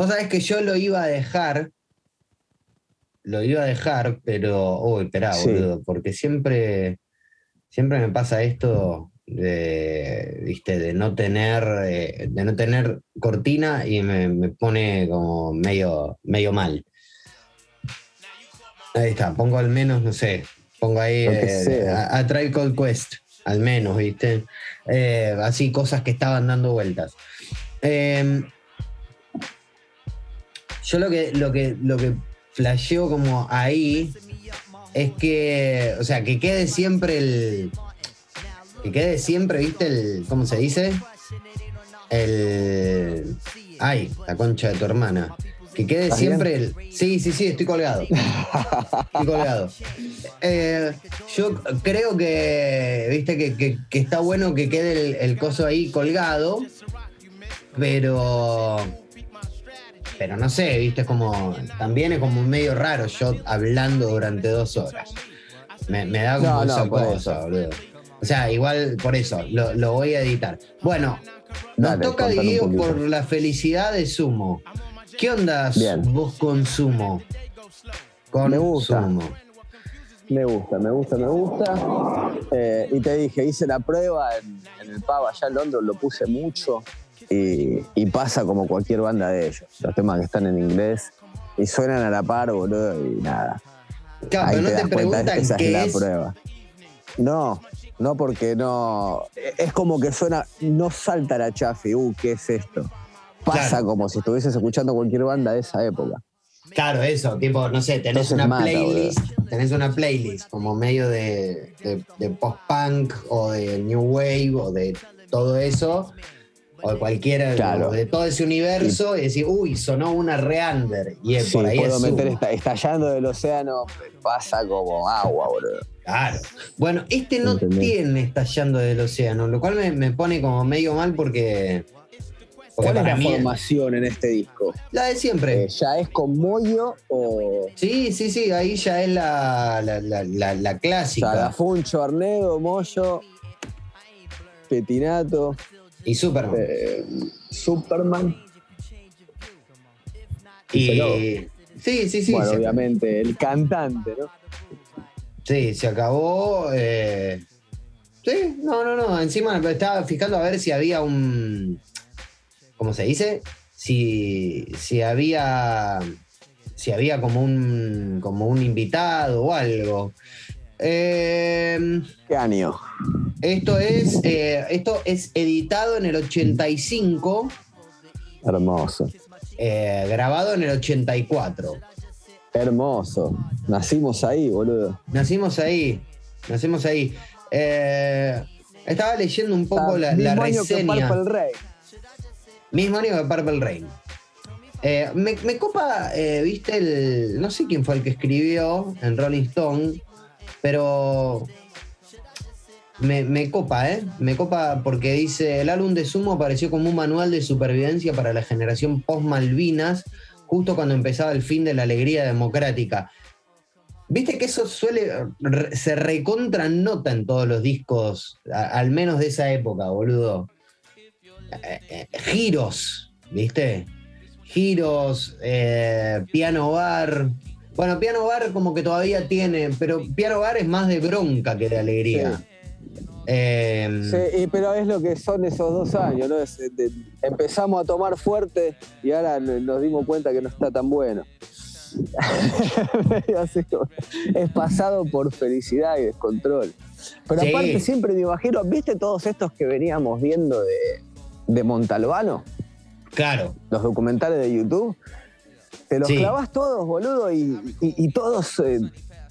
Vos sabés que yo lo iba a dejar, lo iba a dejar, pero, uy, esperá, boludo, porque siempre, siempre me pasa esto de, viste, de no tener, eh, de no tener cortina y me, pone como medio, medio mal. Ahí está, pongo al menos, no sé, pongo ahí eh, a, a Cold Quest, al menos, viste. Eh, así cosas que estaban dando vueltas. Em, yo lo que, lo que, lo que flasheo como ahí es que, o sea, que quede siempre el, que quede siempre, ¿viste? El, ¿Cómo se dice? El... Ay, la concha de tu hermana. Que quede siempre el... Sí, sí, sí, estoy colgado. Estoy colgado. Eh, yo creo que, viste, que, está bueno que quede el, coso ahí colgado, pero... Pero no sé, viste, como... También es como medio raro yo hablando durante dos horas. Me, da como esa cosa, boludo. O sea, igual por eso, lo, voy a editar. Bueno, nos toca Diego por la felicidad de Sumo. ¿Qué onda vos con Sumo? Con me gusta. Me gusta, me gusta, me gusta. Eh, y te dije, hice la prueba en, el pub allá en Londres, lo puse mucho y, pasa como cualquier banda de ellos. Los temas que están en inglés y suenan a la par, boludo, y nada. Claro, pero no te, preguntan qué es, la prueba. No, no, porque no. Es como que suena. No salta la chafi, uh, ¿qué es esto? Pasa como si estuvieses escuchando cualquier banda de esa época. Claro, eso, tipo, no sé, tenés una playlist, tenés una playlist como medio de, post-punk o de new wave o de todo eso, o de cualquiera, de todo ese universo, y, decir, uy, sonó una reander. Y es por ahí puedo meter estallando del océano, pasa como agua, boludo. Claro. Bueno, este no tiene estallando del océano, lo cual me, pone como medio mal porque. ¿Cuál es la formación en este disco? La de siempre. Eh, ¿Ya es con Moyo o.? Sí, sí, sí, ahí ya es la, la, clásica. Salafuncho, Arnedo, Moyo, Petinato. Y Superman. Eh, Superman. Y. Sí, sí, sí. Bueno, obviamente, el cantante, ¿no? Sí, se acabó. Eh, sí, no, no, no. Encima estaba fijando a ver si había un. ¿Cómo se dice? Si, si había. Si había como un. como un invitado o algo. Eh, ¿Qué año? Esto es, eh, esto es editado en el 85. Hermoso. grabado en el 84. Hermoso. Nacimos ahí, boludo. Nacimos ahí. Nacimos ahí. Eh, estaba leyendo un poco la, la mismo reseña. Año que Purple Rain. Mismo año que Purple Rain. Eh, me, copa, eh, viste, el. No sé quién fue el que escribió en Rolling Stone, pero. Me, copa, ¿eh? Me copa porque dice: el álbum de Sumo apareció como un manual de supervivencia para la generación post-Malvinas justo cuando empezaba el fin de la alegría democrática. Viste que eso suele, se recontra nota en todos los discos, al menos de esa época, boludo. Eh, eh, giros, ¿viste? Giros, eh, piano bar. Bueno, piano bar como que todavía tiene, pero piano bar es más de bronca que de alegría. Em, sí, pero es lo que son esos dos años, ¿no? empezamos a tomar fuerte y ahora nos dimos cuenta que no está tan bueno. es pasado por felicidad y descontrol. Pero aparte siempre me imagino, ¿viste todos estos que veníamos viendo de, Montalbano? Claro. Los documentales de YouTube. Te los clavas todos, boludo, y, todos eh,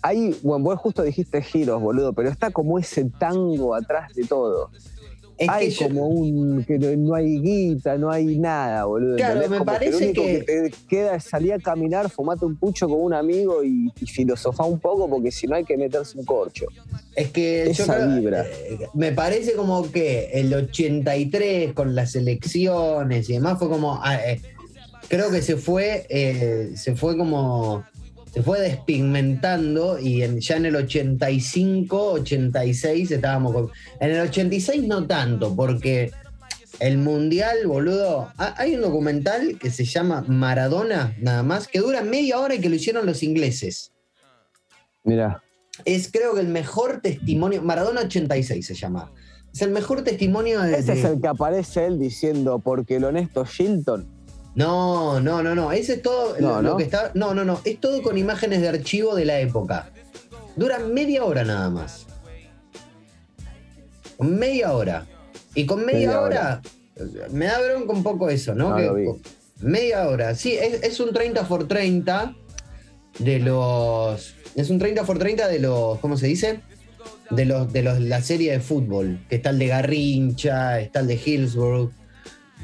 Ahí, bueno, vos justo dijiste giros, boludo, pero está como ese tango atrás de todo. hay como un. que no, hay guita, no hay nada, boludo. Claro, me parece que, lo que... te queda es salir a caminar, fumate un pucho con un amigo y, filosofar un poco, porque si no hay que meterse un corcho. Es que Esa vibra. Eh, me parece como que el 83 con las elecciones y demás fue como. Ah, eh, creo que se fue. Eh, se fue como se fue despigmentando y ya en el 85, 86 estábamos con... En el 86 no tanto, porque el mundial, boludo. Hay un documental que se llama Maradona, nada más, que dura media hora y que lo hicieron los ingleses. Mira. Es creo que el mejor testimonio. Maradona 86 se llama. Es el mejor testimonio de. Ese es el que aparece él diciendo, porque el honesto Shilton. No, no, no, no. Ese es todo no, lo, que está. No, no, no. Es todo con imágenes de archivo de la época. Dura media hora nada más. Media hora. Y con media, hora, me da bronca un poco eso, ¿no? media hora. Sí, es, un 30 por 30 de los. Es un 30 por 30 de los. ¿Cómo se dice? De los de los, la serie de fútbol. Que está el de Garrincha, está el de Hillsborough.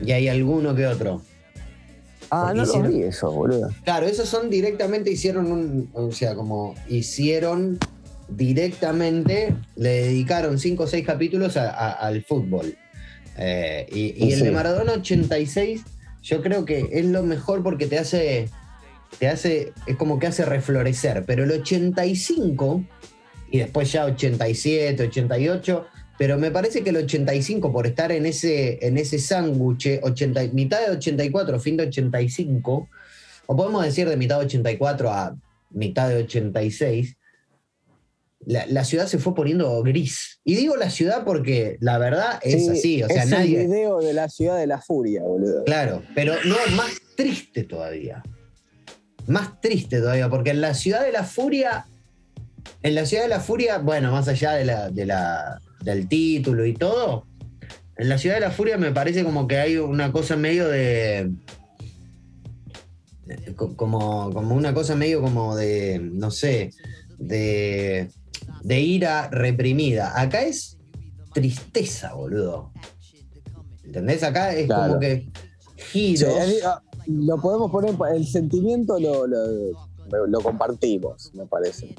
Y hay alguno que otro. Ah, no lo vi eso, boludo. Claro, esos son directamente, hicieron un. O sea, como hicieron directamente le dedicaron 5 o 6 capítulos al fútbol. Eh, y, el de Maradona 86, yo creo que es lo mejor porque te hace, te hace, es como que hace reflorecer. Pero el 85, y después ya 87, 88, pero me parece que el 85, por estar en ese, en ese sándwich, mitad de 84, fin de 85, o podemos decir de mitad de 84 a mitad de 86, la, ciudad se fue poniendo gris. Y digo la ciudad porque la verdad es así. O sea, es nadie... el video de la ciudad de la furia, boludo. Claro, pero no, más triste todavía. Más triste todavía, porque en la ciudad de la furia. En la ciudad de la furia, bueno, más allá de la, de la, del título y todo, en la ciudad de la furia me parece como que hay una cosa medio de. Como, como una cosa medio como de, no sé, de de ira reprimida. Acá es tristeza, boludo. ¿Entendés? Acá es como que giros. Ah, lo podemos poner, el sentimiento lo, lo, compartimos, me parece.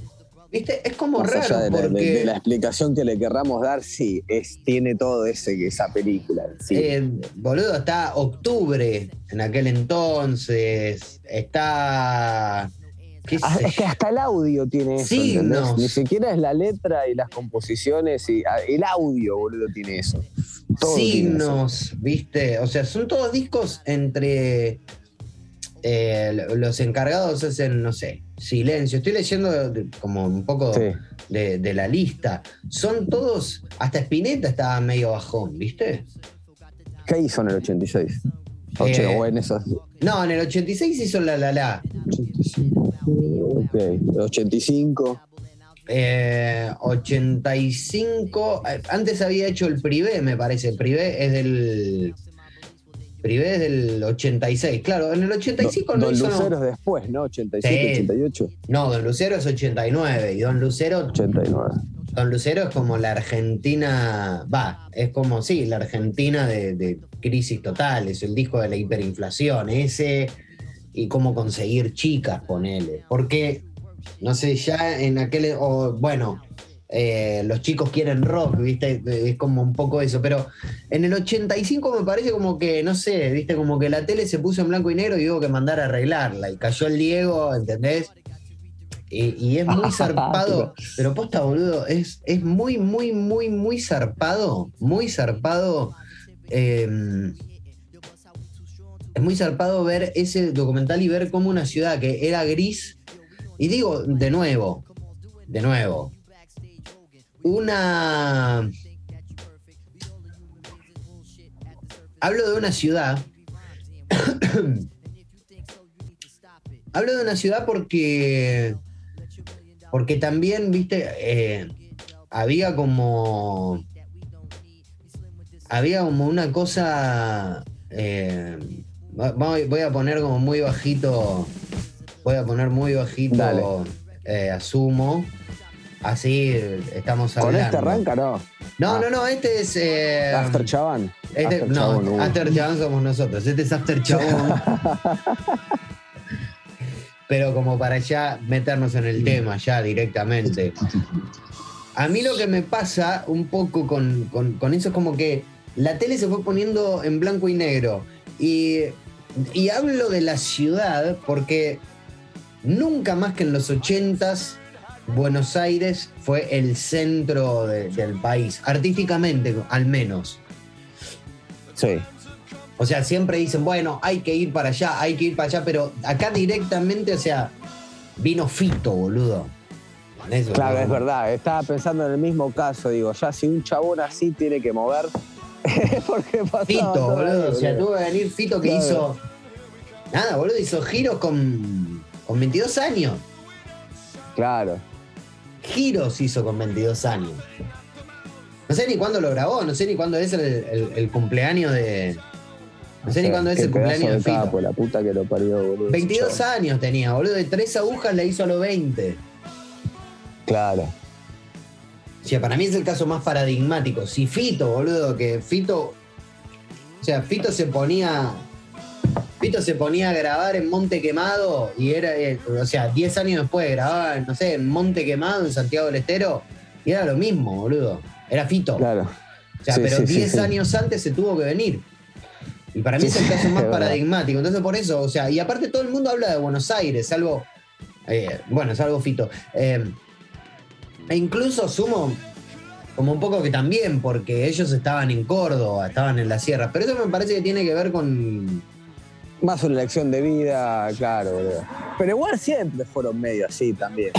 ¿Viste? Es como raro. de, porque... la explicación que le querramos dar, sí, es, tiene todo ese, esa película. Sí. Eh, boludo, está octubre en aquel entonces. Está Ah, es que hasta el audio tiene eso. Ni siquiera es la letra y las composiciones y ah, el audio, boludo, tiene eso. Signos, viste. O sea, son todos discos entre. Eh, los encargados hacen, no sé, silencio. Estoy leyendo como un poco de, la lista. Son todos. Hasta Spinetta estaba medio bajón, ¿viste? ¿Qué hizo en el 86? Eh, en esos... No, en el 86 hizo la la la. 85. Ok, 85. 85. Antes había hecho el Privé, me parece. El Privé es del. Privé del 86. Claro, en el 85 no Don Lucero es después, ¿no? 87, 88. No, Don Lucero es 89 y Don Lucero. 89. Don Lucero es como la Argentina, va, es como, sí, la Argentina de, crisis total, es el disco de la hiperinflación, ese y cómo conseguir chicas, ponele. Porque, no sé, ya en aquel, o bueno, eh, los chicos quieren rock, ¿viste? Es como un poco eso, pero en el 85 me parece como que, no sé, ¿viste? Como que la tele se puso en blanco y negro y hubo que mandar a arreglarla y cayó el Diego, ¿entendés? Y, es muy zarpado, pero posta, boludo, es, es muy, muy, muy, muy zarpado, muy zarpado. Em, es muy zarpado ver ese documental y ver cómo una ciudad que era gris, y digo de nuevo, de nuevo, una... Hablo de una ciudad. Hablo de una ciudad porque porque también, viste, eh, había como. Había como una cosa. Eh, voy a poner como muy bajito. Voy a poner muy bajito. Eh, asumo. Así estamos hablando. ¿Con este arranca, no? No, no, no, este es. After Chabán. Este, no, uh. After Chabán somos nosotros. Este es After Chabón. pero como para ya meternos en el tema ya directamente. A mí lo que me pasa un poco con, eso es como que la tele se fue poniendo en blanco y negro. Y, hablo de la ciudad porque nunca más que en los ochentas Buenos Aires fue el centro del país, artísticamente al menos. Sí. O sea, siempre dicen, bueno, hay que ir para allá, hay que ir para allá, pero acá directamente, o sea, vino Fito, boludo. claro, es verdad. Estaba pensando en el mismo caso, digo, ya si un chabón así tiene que mover, porque Fito, boludo. O sea, tuvo que venir Fito que hizo. Nada, boludo, hizo giros con, con 22 años. Claro. Giros hizo con 22 años. No sé ni cuándo lo grabó, no sé ni cuándo es el cumpleaños de, no sé ni cuándo es el cumpleaños de Fito. la puta que lo parió, boludo. 22 años tenía, boludo. De tres agujas la hizo a los 20. Claro. O sea, para mí es el caso más paradigmático. Si Fito, boludo, que Fito. O sea, Fito se ponía. Fito se ponía a grabar en Monte Quemado y era. Eh, o sea, 10 años después grababa, no sé, en Monte Quemado, en Santiago del Estero. Y era lo mismo, boludo. Era Fito. Claro. O sea, pero 10 años antes se tuvo que venir. Y para mí es el caso más paradigmático. Entonces, por eso, o sea, y aparte todo el mundo habla de Buenos Aires, salvo. Eh, bueno, salvo Fito. Eh, e incluso sumo como un poco que también, porque ellos estaban en Córdoba, estaban en la sierra. Pero eso me parece que tiene que ver con. Más una elección de vida, claro, boludo. Pero igual siempre fueron medio así también.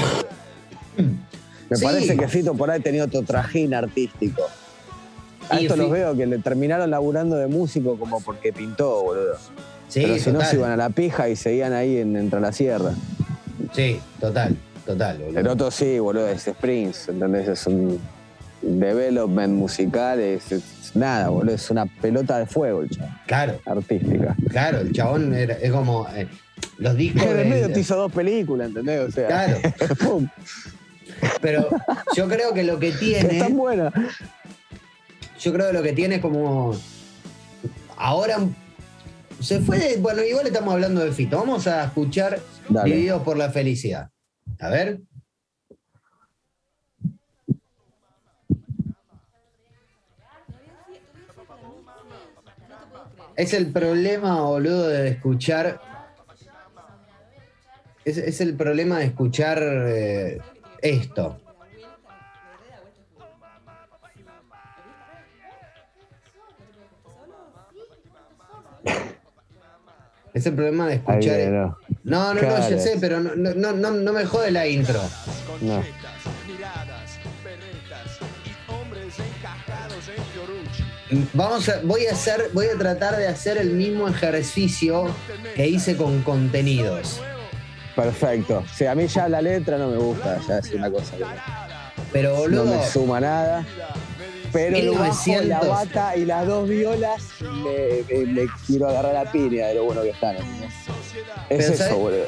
Me parece que Fito por ahí tenía otro trajín artístico. A esto los veo que le terminaron laburando de músico como porque pintó, boludo. Sí, Pero si no se iban a la pija y seguían ahí en, entre la sierra. Sí, total, total, boludo. El otro sí, boludo, es Springs, ¿entendés? Es un development musical, es, nada, boludo, es una pelota de fuego el chabón. Claro. Artística. Claro, el chabón es como. Eh, los discos. En el medio te hizo dos películas, ¿entendés? O sea. Claro. Pero yo creo que lo que tiene. Es tan buena yo creo que lo que tiene es como. Ahora se fue de, Bueno, igual estamos hablando de Fito. Vamos a escuchar Divididos por la Felicidad. A ver. Es el problema, boludo, de escuchar. Es, el problema de escuchar eh, esto. Es el problema de escuchar. no, no, no, ya sé, pero no, no, no, no me jode la intro. No. Vamos a, voy a hacer, voy a tratar de hacer el mismo ejercicio que hice con contenidos. Perfecto. O sea, a mí ya la letra no me gusta, ya es una cosa Pero boludo. No me suma nada. Pero el bajo, la bata y las dos violas le, quiero agarrar la piña de lo bueno que están. Es eso, boludo.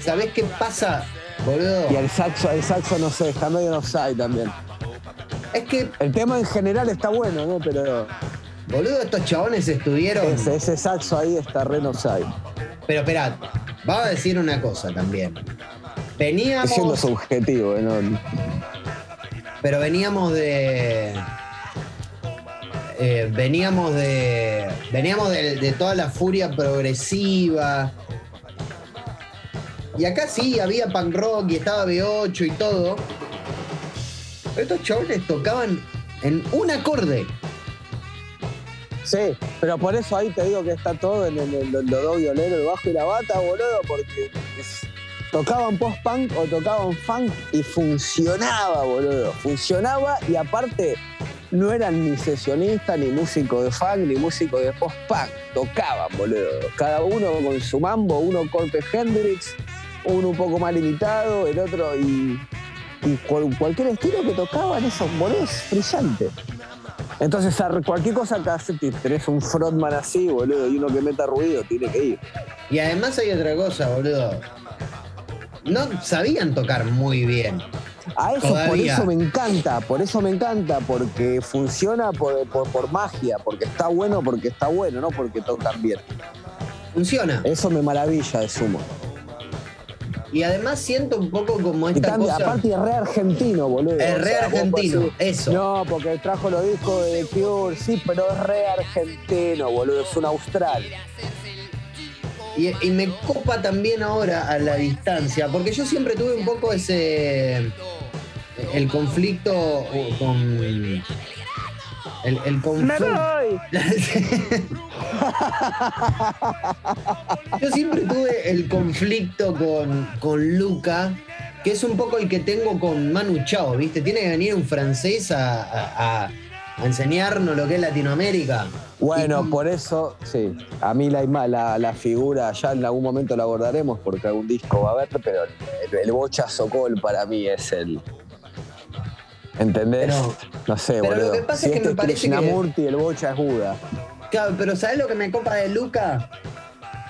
¿Sabés qué pasa, boludo? Y el saxo, el saxo no sé, está medio en offside también. Es que. El tema en general está bueno, ¿no? Pero. Boludo, estos chabones estuvieron. Ese, saxo ahí está re offside. Pero esperad, vamos a decir una cosa también. Veníamos. Siendo subjetivo, ¿no? pero veníamos de. Eh, veníamos de. Veníamos de, toda la furia progresiva. Y acá sí había punk rock y estaba B8 y todo. Estos chavales tocaban en un acorde. Sí, pero por eso ahí te digo que está todo en el, los dos violeros, el bajo y la bata, boludo, porque tocaban post-punk o tocaban funk y funcionaba, boludo. Funcionaba y aparte no eran ni sesionistas, ni músicos de funk, ni músicos de post-punk. Tocaban, boludo. Cada uno con su mambo, uno corte Hendrix, uno un poco más limitado, el otro y, cualquier estilo que tocaban esos es brillante. Entonces, cualquier cosa que haces, tenés un frontman así, boludo, y uno que meta ruido, tiene que ir. Y además hay otra cosa, boludo no sabían tocar muy bien. A eso, por eso me encanta, por eso me encanta, porque funciona por, por, magia, porque está bueno, porque está bueno, no porque tocan bien. Funciona. Eso me maravilla de sumo. Y además siento un poco como esta cosa... Aparte es re argentino, boludo. Es re argentino, eso. No, porque trajo los discos de Cure, sí, pero es re argentino, boludo. Es un austral. Y, me copa también ahora a la distancia, porque yo siempre tuve un poco ese. el conflicto con. El, el conflicto. Yo siempre tuve el conflicto con, con Luca, que es un poco el que tengo con Manu Chao, ¿viste? Tiene que venir un francés a, enseñarnos lo que es Latinoamérica. Bueno, por eso, sí. A mí la, la, la, figura, ya en algún momento la abordaremos porque algún disco va a haber, pero el, el Bocha Socol para mí es el, ¿Entendés? no sé, pero Lo que pasa es que este me parece que... el Bocha es Buda. Claro, pero ¿sabes lo que me copa de Luca?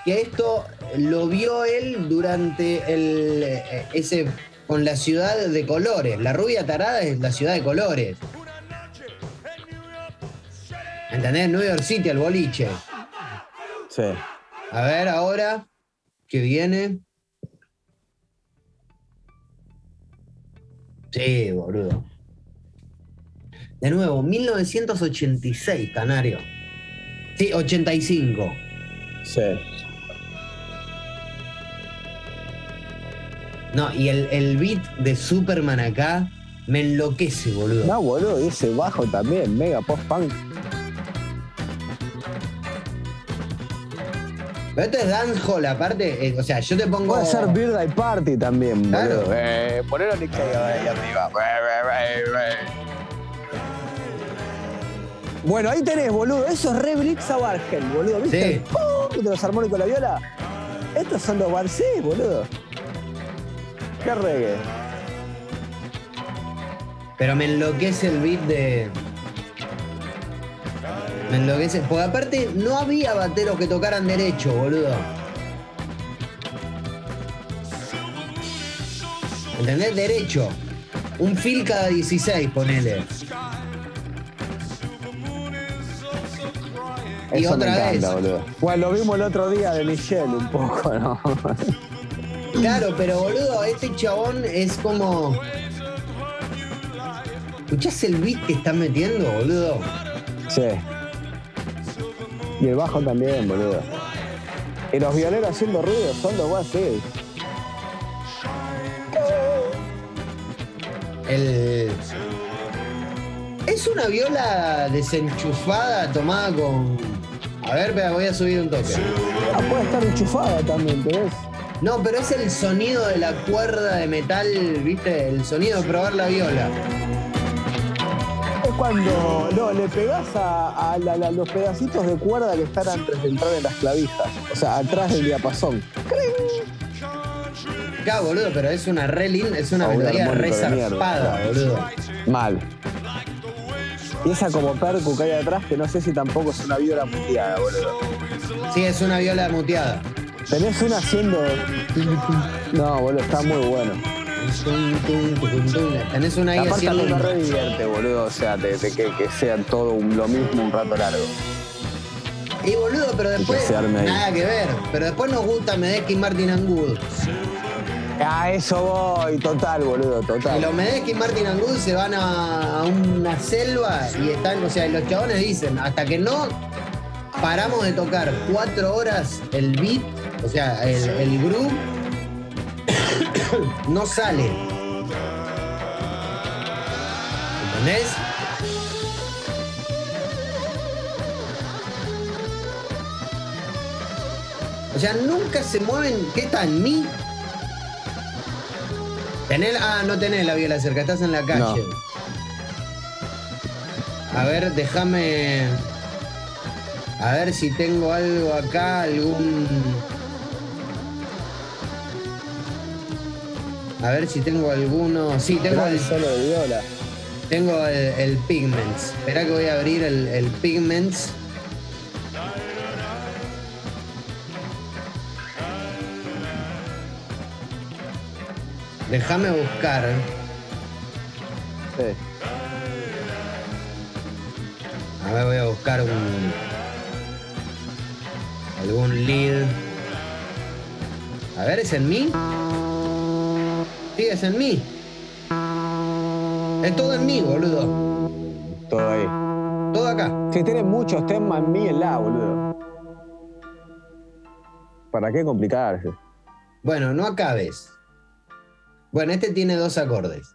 Que esto lo vio él durante el eh, ese con la ciudad de colores. La rubia tarada es la ciudad de colores. ¿Entendés? New York City, el boliche. Sí. A ver ahora, ¿qué viene? Sí, boludo. De nuevo, 1986, Canario. Sí, 85. Sí. No, y el, el beat de Superman acá me enloquece, boludo. No, boludo, ese bajo también, mega post-punk. Pero esto es dancehall, aparte, eh, o sea, yo te pongo. Puede ser Birthday Party también, claro. boludo. Eh, ponelo Nick ahí arriba. Bueno, ahí tenés, boludo. Eso es re Blixa Bargel, boludo. ¿Viste? Sí. De los armónicos de la viola. Estos son los Barcí, boludo. Qué reggae. Pero me enloquece el beat de. Me enloquece. Porque aparte no había bateros que tocaran derecho, boludo. ¿Entendés? Derecho. Un fil cada 16, ponele. Y otra vez. Bueno, lo vimos el otro día de Michelle un poco, ¿no? Claro, pero boludo, este chabón es como. ¿Escuchás el beat que están metiendo, boludo? Sí. Y el bajo también, boludo. Y los violeros haciendo ruido son los más sí. El. Es una viola desenchufada tomada con a ver, voy a subir un toque. Ah, puede estar enchufada también, ¿ves? No, pero es el sonido de la cuerda de metal, ¿viste? El sonido de probar la viola. Es cuando no, le pegás a, los pedacitos de cuerda que están antes de entrar en las clavijas. O sea, atrás del diapasón. Claro, boludo, pero es una re es una melodía re zarpada, boludo. Mal. Y esa como percu que hay atrás, que no sé si tampoco es una viola muteada, boludo. Sí, es una viola muteada. Tenés una haciendo. No, boludo, está muy bueno. Tenés una ahí Aparte haciendo. me re divierte, boludo. O sea, de, que, que sea todo lo mismo un rato largo. Y boludo, pero después. Nada que ver. Pero después nos gusta Medek y Martin Angud. A eso voy, total, boludo, total. Y los Medeski y Martin Angud se van a, una selva y están, o sea, los chabones dicen, hasta que no paramos de tocar cuatro horas el beat, o sea, el, el groove, no sale. ¿Entendés? O sea, nunca se mueven. ¿Qué en mí? ¿Tenés, ah, no tenés la viola cerca, estás en la calle. A ver, déjame. A ver si tengo algo acá, algún. A ver si tengo alguno. Sí, tengo el. solo de viola. Tengo el, Pigments. Espera que voy a abrir el, el Pigments. Déjame buscar. Sí. A ver, voy a buscar un. algún lead. A ver, ¿es en mí? Sí, es en mí. Es todo en mí, boludo. Todo ahí. Todo acá. Si tiene muchos temas en mí, en la, boludo. ¿Para qué complicarse? Bueno, no acabes. Bueno, este tiene dos acordes.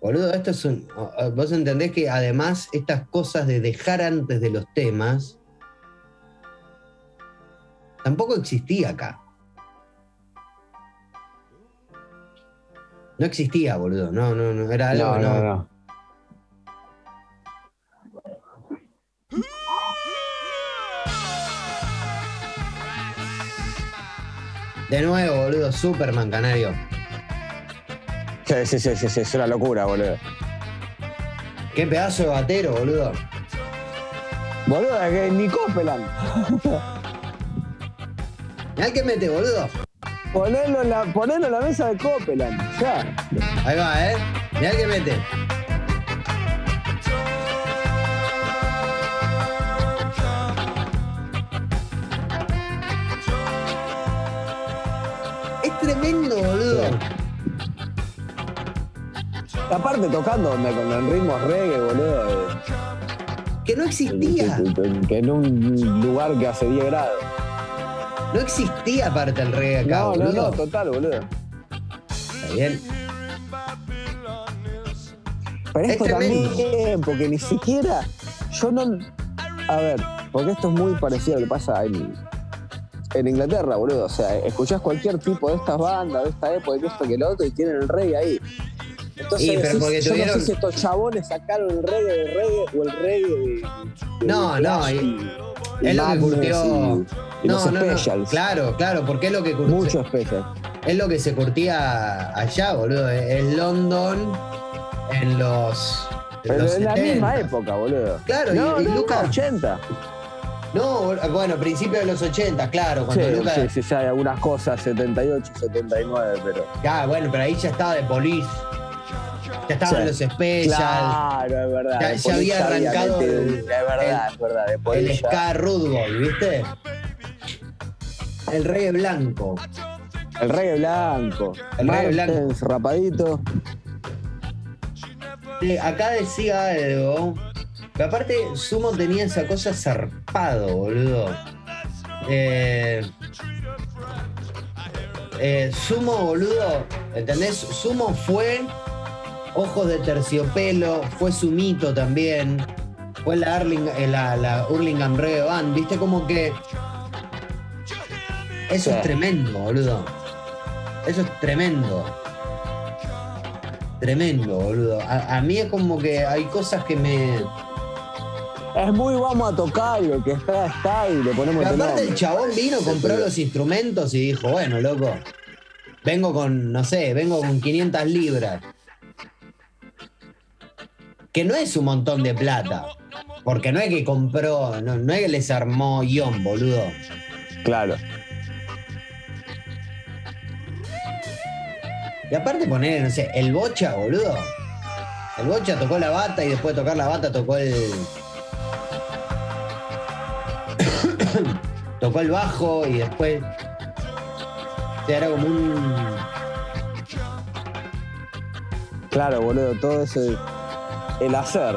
Boludo, esto es un. Vos entendés que además estas cosas de dejar antes de los temas. tampoco existía acá. No existía, boludo. No, no, no. Era algo. No, no, no. De nuevo, boludo, Superman, canario. Sí, sí, sí, sí, es una locura, boludo. Qué pedazo de batero, boludo. Boludo, es que ni Copeland. Mirá que mete, boludo. Ponelo en, la, ponelo en la mesa de Copeland, ya. Ahí va, ¿eh? Mirá que mete. Aparte tocando con el ritmo reggae, boludo. Que no existía. Que, en un lugar que hace 10 grados. No existía aparte el reggae acá, no, boludo. No, no, total, boludo. Está bien. Pero esto también, porque ni siquiera. Yo no. A ver, porque esto es muy parecido a lo que pasa en, en Inglaterra, boludo. O sea, escuchás cualquier tipo de estas bandas, de esta época, de esto que lo otro, y tienen el reggae ahí. Entonces, pero porque yo no sé si estos chabones sacaron el reggae de reggae o el reggae de. no, no, y, es lo que curtió. Y, no, no, claro, claro, porque es lo que curtió. Mucho special. Es lo que se curtía allá, boludo. Es London en los. Pero en la misma época, boludo. Claro, y, Lucas. 80. No, bueno, principios de los 80, claro. Cuando sí, Lucas... sí, sí, sí, hay algunas cosas, 78, 79, pero. Ya, bueno, pero ahí ya estaba de Police. Ya estaban los specials. Claro, es verdad. Ya, había arrancado. el, es verdad, es verdad. el Ska Rudboy, ¿viste? El reggae blanco. El reggae blanco. El reggae blanco. Rapadito. acá decía algo. Que aparte, Sumo tenía esa cosa zarpado, boludo. Eh, eh, Sumo, boludo, ¿entendés? Sumo fue Ojos de Terciopelo, fue su mito también. Fue la, Arling, eh, la, la Hurlingham Reggae Band, viste como que. Eso es tremendo, boludo. Eso es tremendo. Tremendo, boludo. A, mí es como que hay cosas que me. Es muy vamos a tocar lo que está, está y le ponemos Pero aparte el chabón vino, compró los instrumentos y dijo, bueno, loco, vengo con, no sé, vengo con 500 libras que no es un montón de plata. Porque no es que compró, no, es que les armó guion, boludo. Claro. Y aparte poner, no sé, el bocha, boludo. El bocha tocó la bata y después de tocar la bata tocó el. tocó el bajo y después. O era como un. Claro, boludo, todo ese el hacer.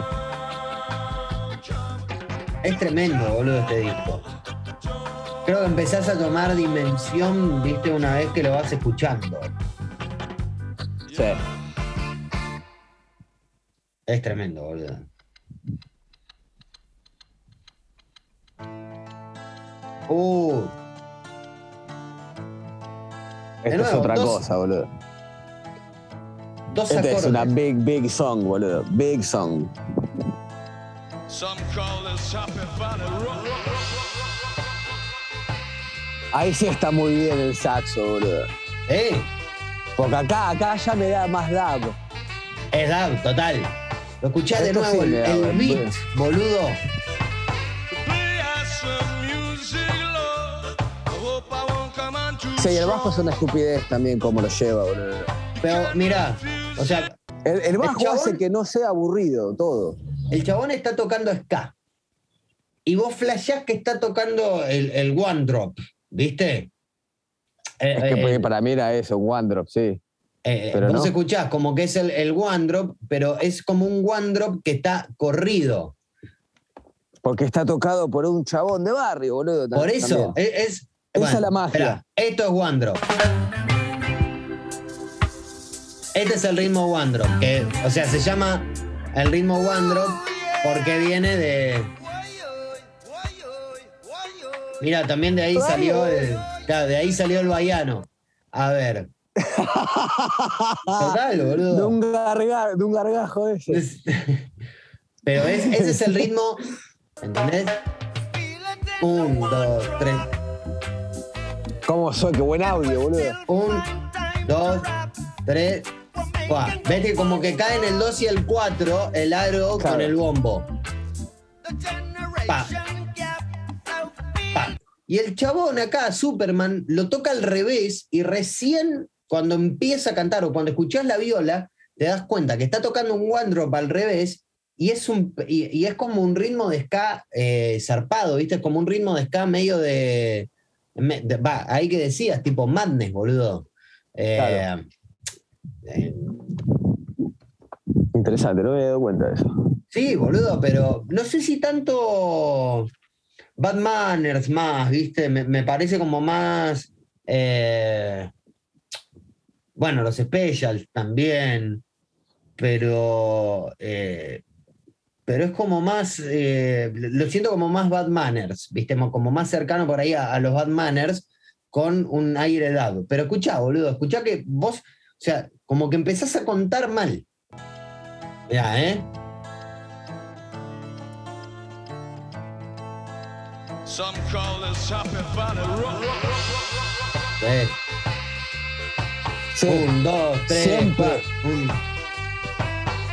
Es tremendo, boludo, este disco. Creo que empezás a tomar dimensión, viste, una vez que lo vas escuchando. Sí. Es tremendo, boludo. Uh. Esto es otra cosa, boludo. Dos este es una big, big song, boludo. Big song. Ahí sí está muy bien el saxo, boludo. ¿Eh? Porque acá, acá ya me da más dab. Es dab, total. Lo escuché de nuevo, el, el beat, boludo. Sí, el bajo es una estupidez también como lo lleva, boludo. Pero mira, o sea. El, bajo hace que no sea aburrido todo. El chabón está tocando ska. Y vos flashás que está tocando el, one drop, ¿viste? Eh, es que eh, para mí era eso, one drop, sí. Eh, pero vos escuchás como que es el, one drop, pero es como un one drop que está corrido. Porque está tocado por un chabón de barrio, boludo. Por eso, es. Esa es la magia. esto es one drop. Este es el ritmo One Drop, que, o sea, se llama el ritmo One Drop porque viene de. Mira, también de ahí salió el. de ahí salió el baiano. A ver. Total, boludo. De un, de un gargajo ese. Pero ese es el ritmo. ¿Entendés? Un, dos, tres. ¿Cómo soy? Qué buen audio, boludo. Un, dos, tres, Ves como que cae en el 2 y el 4 el aro con el bombo. Pa. Pa. Y el chabón acá, Superman, lo toca al revés y recién cuando empieza a cantar o cuando escuchás la viola, te das cuenta que está tocando un one drop al revés y es, un, y, es como un ritmo de ska eh, zarpado, ¿viste? Como un ritmo de ska medio de. va, ahí que decías, tipo madness, boludo. Eh, eh, Interesante, no me he dado cuenta de eso. Sí, boludo, pero no sé si tanto Bad Manners más, ¿viste? Me, parece como más. bueno, los specials también, pero pero es como más, eh, lo siento como más Bad Manners, ¿viste? Como más cercano por ahí a, los Bad Manners con un aire dado. Pero escucha, boludo, escucha que vos, o sea, como que empezás a contar mal. Ya, ¿eh? Some Un, dos, tres, Siempre.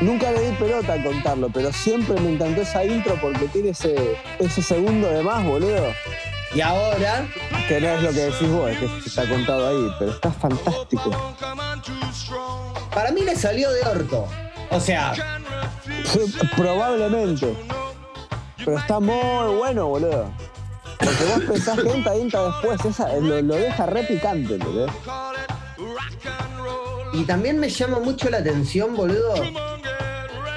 Nunca le di pelota a contarlo, pero siempre me encantó esa intro porque tiene ese, ese segundo de más, boludo. Y ahora. Que no es lo que decís vos, es que está contado ahí, pero está fantástico. Para mí le salió de orto. O sea. Probablemente. Pero está muy bueno, boludo. Porque vos pensás que entra, entra después, esa, lo, lo, deja re picante, boludo. Y también me llama mucho la atención, boludo,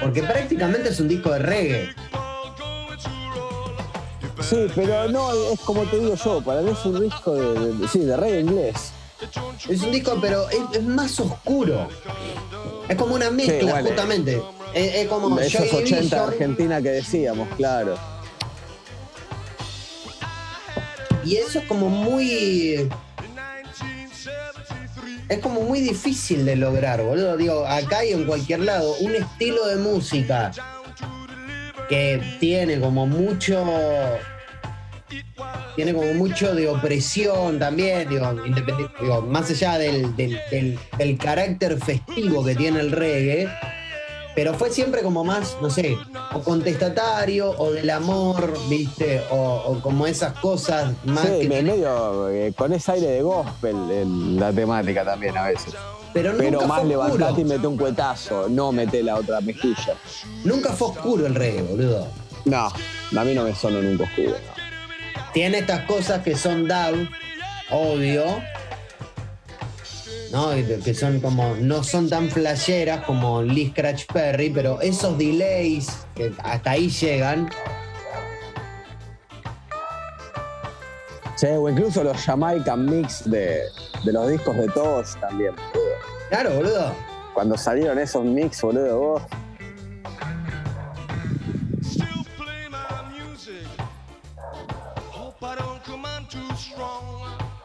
porque prácticamente es un disco de reggae. Sí, pero no, es como te digo yo, para mí es un disco de, sí, de reggae inglés. Es un disco, pero es, más oscuro. Es como una mezcla, justamente. Es, como esos 80 Argentina que decíamos, claro. Y eso es como muy es como muy difícil de lograr, boludo. Digo, acá y en cualquier lado, un estilo de música que tiene como mucho. Tiene como mucho de opresión también, digo, más allá del, del carácter festivo que tiene el reggae, pero fue siempre como más, no sé, o contestatario, o del amor, ¿viste? O, como esas cosas más. Sí, medio eh, con ese aire de gospel en la temática también a veces. Pero, nunca más levantate y mete un cuetazo, no mete la otra mejilla. Nunca fue oscuro el reggae, boludo. No, a mí no me sonó nunca oscuro. Tiene estas cosas que son down, obvio, que son como, no son tan flasheras como Lee Scratch Perry, pero esos delays que hasta ahí llegan. Sí, o incluso los Jamaican Mix de, los discos de todos también. Claro, boludo. Cuando salieron esos mix, boludo, vos.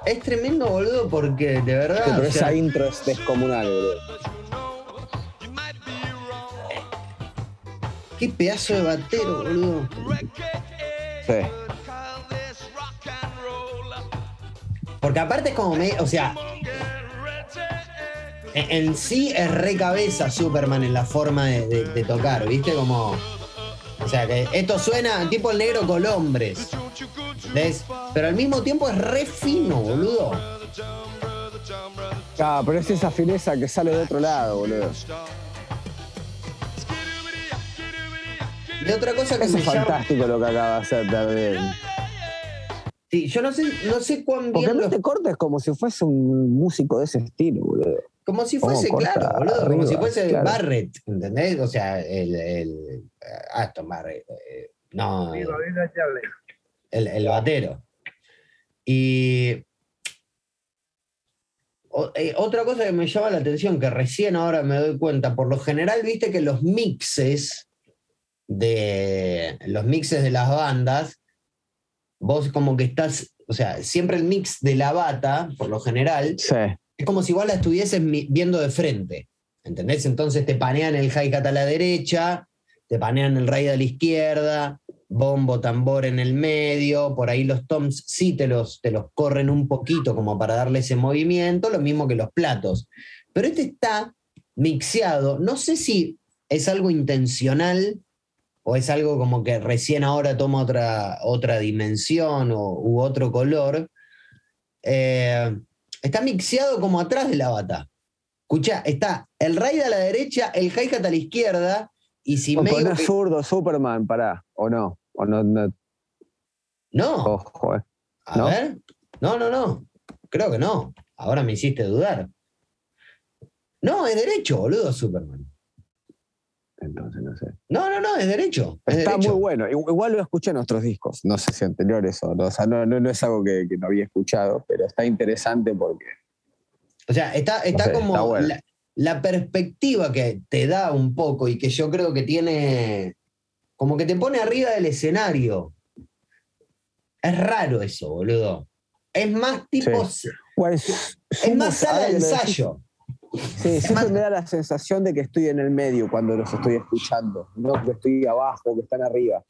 Es tremendo, boludo, porque de verdad. pero esa intro es descomunal, boludo. Qué pedazo de batero, boludo. Sí. Porque aparte es como me. O sea. En, sí es re cabeza Superman en la forma de tocar, ¿viste? Como. O sea, que esto suena tipo el negro Colombres. ¿Ves? Pero al mismo tiempo es re fino, boludo. Claro, pero es esa fineza que sale de otro lado, boludo. Y otra cosa que es fantástico lo que acaba de hacer también. Sí, yo no sé, no sé cuán bien. Porque no te cortes como si fuese un músico de ese estilo, boludo. Como si fuese, claro, boludo, como si fuese Barrett, ¿entendés? O sea, el, el Aston Barrett. Eh, no. El, el batero. Y. eh, otra cosa que me llama la atención, que recién ahora me doy cuenta, por lo general, viste que los mixes de los mixes de las bandas, vos como que estás, o sea, siempre el mix de la bata, por lo general, es como si igual la estuvieses viendo de frente. ¿Entendés? Entonces te panean el hi-hat a la derecha, te panean el raid a la izquierda, bombo, tambor en el medio, por ahí los toms sí te los, te los corren un poquito como para darle ese movimiento, lo mismo que los platos. Pero este está mixeado, no sé si es algo intencional o es algo como que recién ahora toma otra, otra dimensión o, u otro color. Eh, está mixeado como atrás de la bata. Escucha, está el raid a la derecha, el hi-hat a la izquierda, y si o me. zurdo Superman, pará, o no. ¿O no, no? No. Eh. A ver. No, no, no. Creo que no. Ahora me hiciste dudar. No, es derecho, boludo, Superman. Entonces, no sé. No, no, no, es derecho. Está muy bueno. Igual lo escuché en otros discos. No sé si anteriores o no. O sea, no, no, es algo que, no había escuchado, pero está interesante porque. O sea, está, está como. la, la perspectiva que te da un poco y que yo creo que tiene como que te pone arriba del escenario. Es raro eso, boludo. Es más tipo. Pues, es más sala de ensayo. Sí, siempre me da la sensación de que estoy en el medio cuando los estoy escuchando, no que estoy abajo, que están arriba.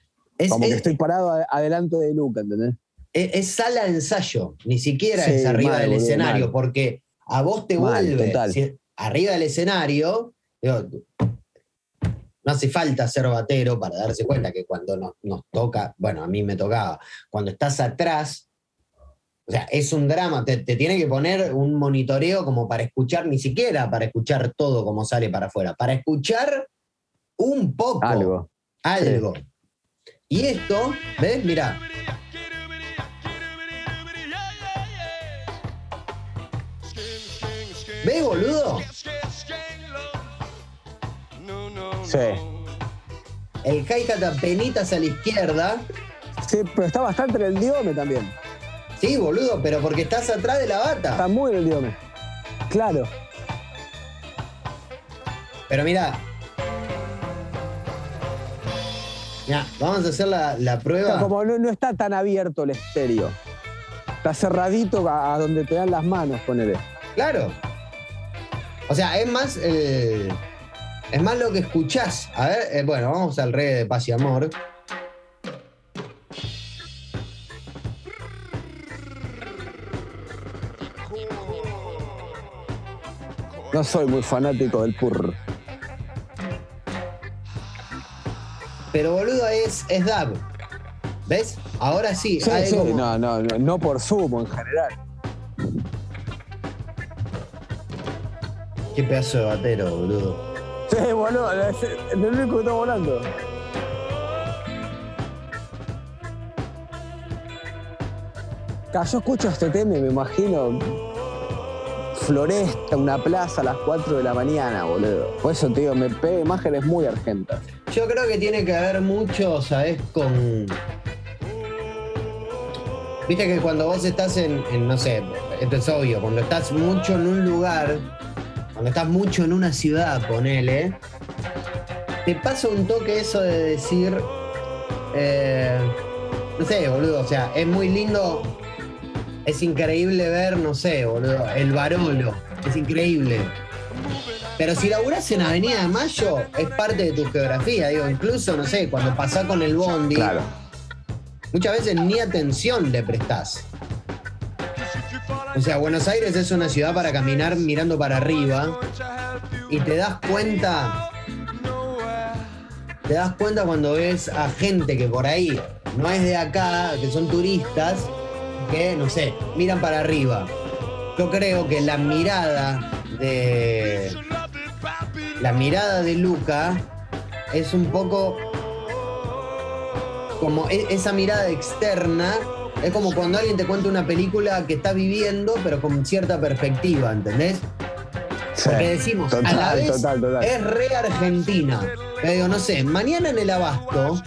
Como que estoy parado adelante de Luca, ¿entendés? Es, sala de ensayo, ni siquiera es arriba del escenario, porque a vos te vuelve. Arriba del escenario, no hace falta ser batero para darse cuenta que cuando nos, toca, bueno, a mí me tocaba, cuando estás atrás, o sea, es un drama, te, tiene que poner un monitoreo como para escuchar, ni siquiera para escuchar todo como sale para afuera, para escuchar un poco. Algo. Algo. Y esto, ¿ves? Mira. ¿Ves, boludo? Sí. El hi-hat penitas a la izquierda. Sí, pero está bastante en el diome también. Sí, boludo, pero porque estás atrás de la bata. Está muy en el diome. Claro. Pero mira. Mira, vamos a hacer la, prueba. como no, está tan abierto el estéreo. Está cerradito a, donde te dan las manos, ponele. Claro. O sea, es más. Eh, es más lo que escuchás. A ver, eh, bueno, vamos al rey de paz y amor. No soy muy fanático del purr. Pero boludo es, es dab. ¿Ves? Ahora sí. sí, sí. No, no, no, no por sumo en general. Qué pedazo de batero, boludo. Sí, boludo, el único que está volando. Yo escucho este tema y me imagino floresta, una plaza a las 4 de la mañana, boludo. Por eso, tío, me pega imágenes muy argentas. Yo creo que tiene que ver mucho, ¿sabes? Con. Viste que cuando vos estás en, en, no sé, esto es obvio, cuando estás mucho en un lugar, cuando estás mucho en una ciudad, ponele, te pasa un toque eso de decir, eh, no sé, boludo, o sea, es muy lindo, es increíble ver, no sé, boludo, el Barolo, es increíble. Pero si laburás en Avenida de Mayo, es parte de tu geografía, digo, incluso, no sé, cuando pasás con el bondi, muchas veces ni atención le prestás. O sea, Buenos Aires es una ciudad para caminar mirando para arriba y te das cuenta, te das cuenta cuando ves a gente que por ahí no es de acá, que son turistas, que, no sé, miran para arriba. Yo creo que la mirada de... La mirada de Luca es un poco como e-, esa mirada externa es como cuando alguien te cuenta una película que está viviendo, pero con cierta perspectiva, ¿entendés? Porque decimos, a la vez es re argentina. Pero digo, no sé, mañana en el abasto.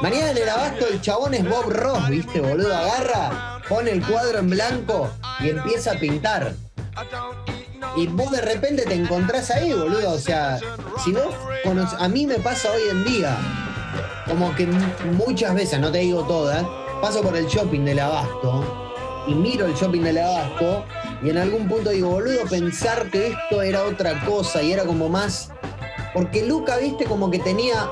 Mañana en el abasto el chabón es Bob Ross, ¿viste, boludo? Agarra, pone el cuadro en blanco y empieza a pintar. Y vos de repente te encontrás ahí, boludo. O sea, si vos conoces, a mí me pasa hoy en día, como que muchas veces, no te digo todas, paso por el shopping del abasto y miro el shopping del abasto y en algún punto digo, boludo, pensar que esto era otra cosa y era como más. Porque Luca, viste, como que tenía.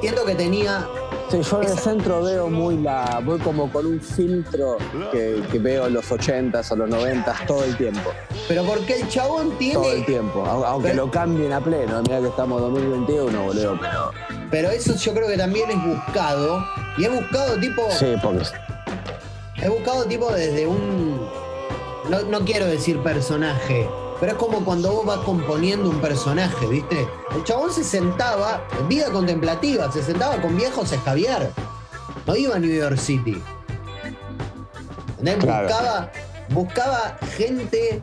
Siento que tenía. Sí, yo en el centro veo muy la. Voy como con un filtro que, veo los 80s o los 90s todo el tiempo. Pero porque el chabón tiene. Todo el tiempo, aunque lo cambien a pleno. Mira que estamos en 2021, boludo, pero. Pero eso yo creo que también es buscado. Y es buscado tipo. Sí, porque. He buscado tipo desde un no, quiero decir personaje, pero es como cuando vos vas componiendo un personaje, ¿viste? El chabón se sentaba, en vida contemplativa, se sentaba con viejos a escabiar. No iba a New York City. Buscaba, buscaba gente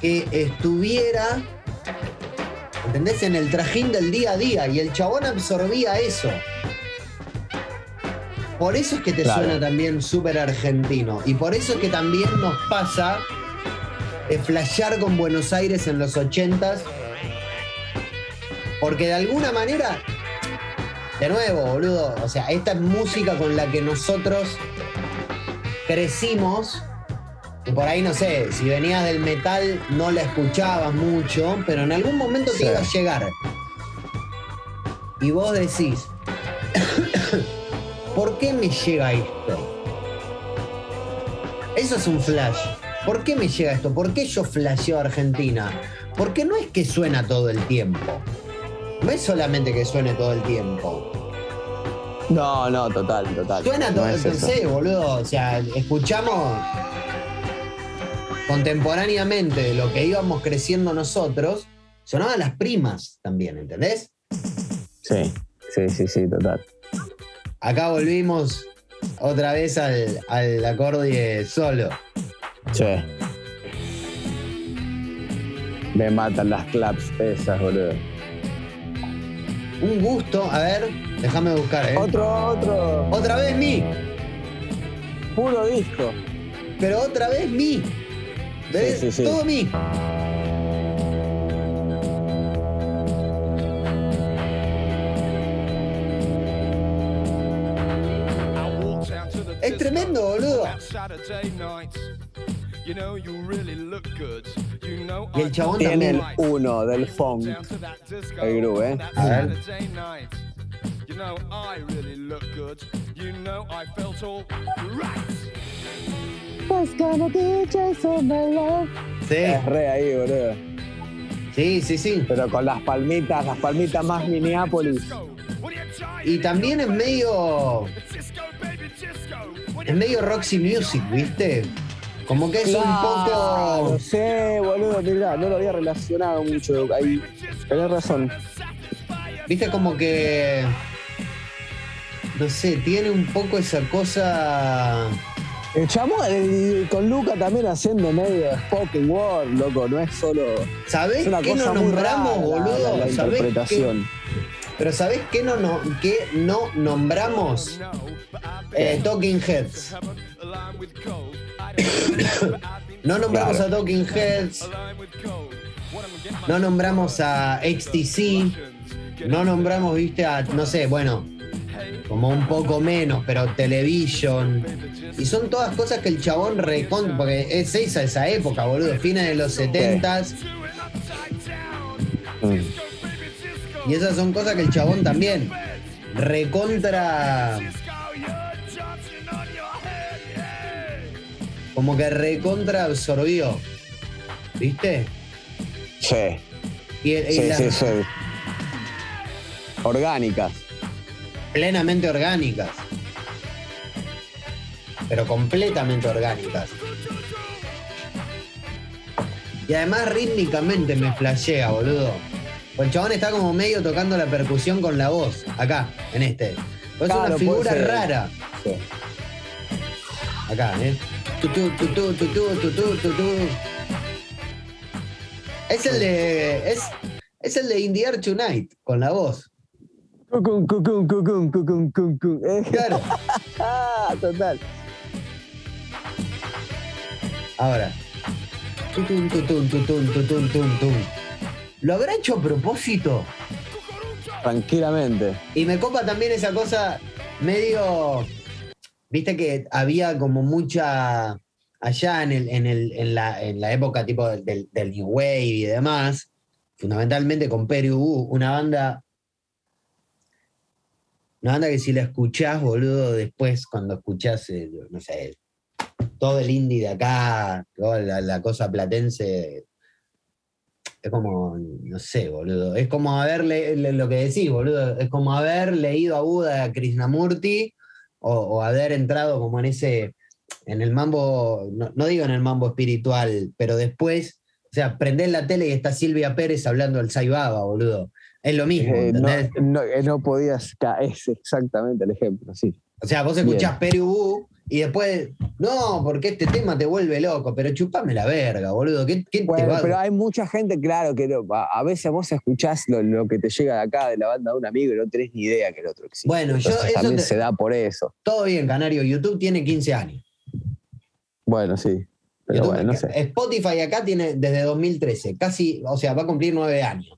que estuviera, ¿entendés? En el trajín del día a día. Y el chabón absorbía eso. Por eso es que te suena también súper argentino. Y por eso es que también nos pasa de flashear con Buenos Aires en los ochentas. Porque de alguna manera, de nuevo, boludo, o sea, esta es música con la que nosotros crecimos. Por ahí, no sé, si venías del metal no la escuchabas mucho, pero en algún momento te iba a llegar. Y vos decís, ¿por qué me llega esto? Eso es un flash. ¿Por qué me llega esto? ¿Por qué yo flasheo a Argentina? Porque no es que suena todo el tiempo. No es solamente que suene todo el tiempo. No, no, total, total. Suena todo, el tiempo, boludo. O sea, escuchamos contemporáneamente lo que íbamos creciendo nosotros, sonaban las primas también, ¿entendés? Sí, sí, sí, sí, total. Acá volvimos otra vez al, al acorde solo. Sí. Me matan las claps esas, boludo. Un gusto, a ver, déjame buscar, ¿eh? Otro, otro. Otra vez mi. Puro disco. Pero otra vez mi. ¿Ves? Sí, sí, sí. Todo. Es tremendo, boludo. Y el chabón Tiene el uno del funk. El groove, ¿eh? A ver. Sí. Es re ahí, boludo. Sí, sí, sí. Pero con las palmitas, las palmitas más Minneapolis. Y también en medio es medio Roxy Music, ¿viste? Como que es un poco. No sé, boludo, mirá, no lo había relacionado mucho ahí. Tenés razón. Viste como que. No sé, tiene un poco esa cosa. El chamo con Luca también haciendo medio spoken word, loco, no es solo. ¿Sabés qué nos nombramos, boludo? La, interpretación. Pero ¿sabés qué no, no, qué no nombramos? Eh, Talking Heads. no nombramos a Talking Heads. No nombramos a XTC. No nombramos, viste, a, no sé, bueno, como un poco menos, pero Television. Y son todas cosas que el chabón recon... Porque es esa, esa época, boludo. Fines de los 70 mm. Y esas son cosas que el chabón también recontra como que recontra absorbió. ¿Viste? Sí. sí, sí, sí. Orgánicas. Plenamente orgánicas. Pero completamente orgánicas. Y además rítmicamente me flashea, boludo. el chabón está como medio tocando la percusión con la voz, acá, en este. es una figura rara. Sí. Acá, ¿eh? Es el de. Es, es el de In the Air Tonight, con la voz. Cucum, cucum, cucum, cucum, cucum. Claro. ah, total. Ahora. Tutum, tutum, tutum, tutum, tutum. ¿Lo habrá hecho a propósito? Tranquilamente. Y me copa también esa cosa medio. Viste que había como mucha. Allá en, el, en, el, en, la, en la, época tipo del, del, New Wave y demás, fundamentalmente con Perú, una banda. Una banda que si la escuchás, boludo, después cuando escuchás, eh, no sé, todo el indie de acá, toda la, cosa platense, es como, no sé, boludo. Es como haber lo que decís, boludo. Es como haber leído a Buda, a Krishnamurti, o, haber entrado como en ese, en el mambo, no, digo en el mambo espiritual, pero después, o sea, prender la tele y está Silvia Pérez hablando al Saibaba, boludo. Es lo mismo. Eh, no, eh, no, podías, es exactamente el ejemplo, sí. O sea, vos escuchás Perú y después, no, porque este tema te vuelve loco, pero chupame la verga, boludo. ¿Qué, Pero hay mucha gente, claro, que a veces vos escuchás lo, que te llega de acá, de la banda de un amigo, y no tenés ni idea que el otro existe. Bueno, yo, eso también se da por eso. Todo bien, Canario. YouTube tiene 15 años. Bueno, sí. Pero bueno, no sé. Spotify acá tiene desde 2013, casi, o sea, va a cumplir nueve años.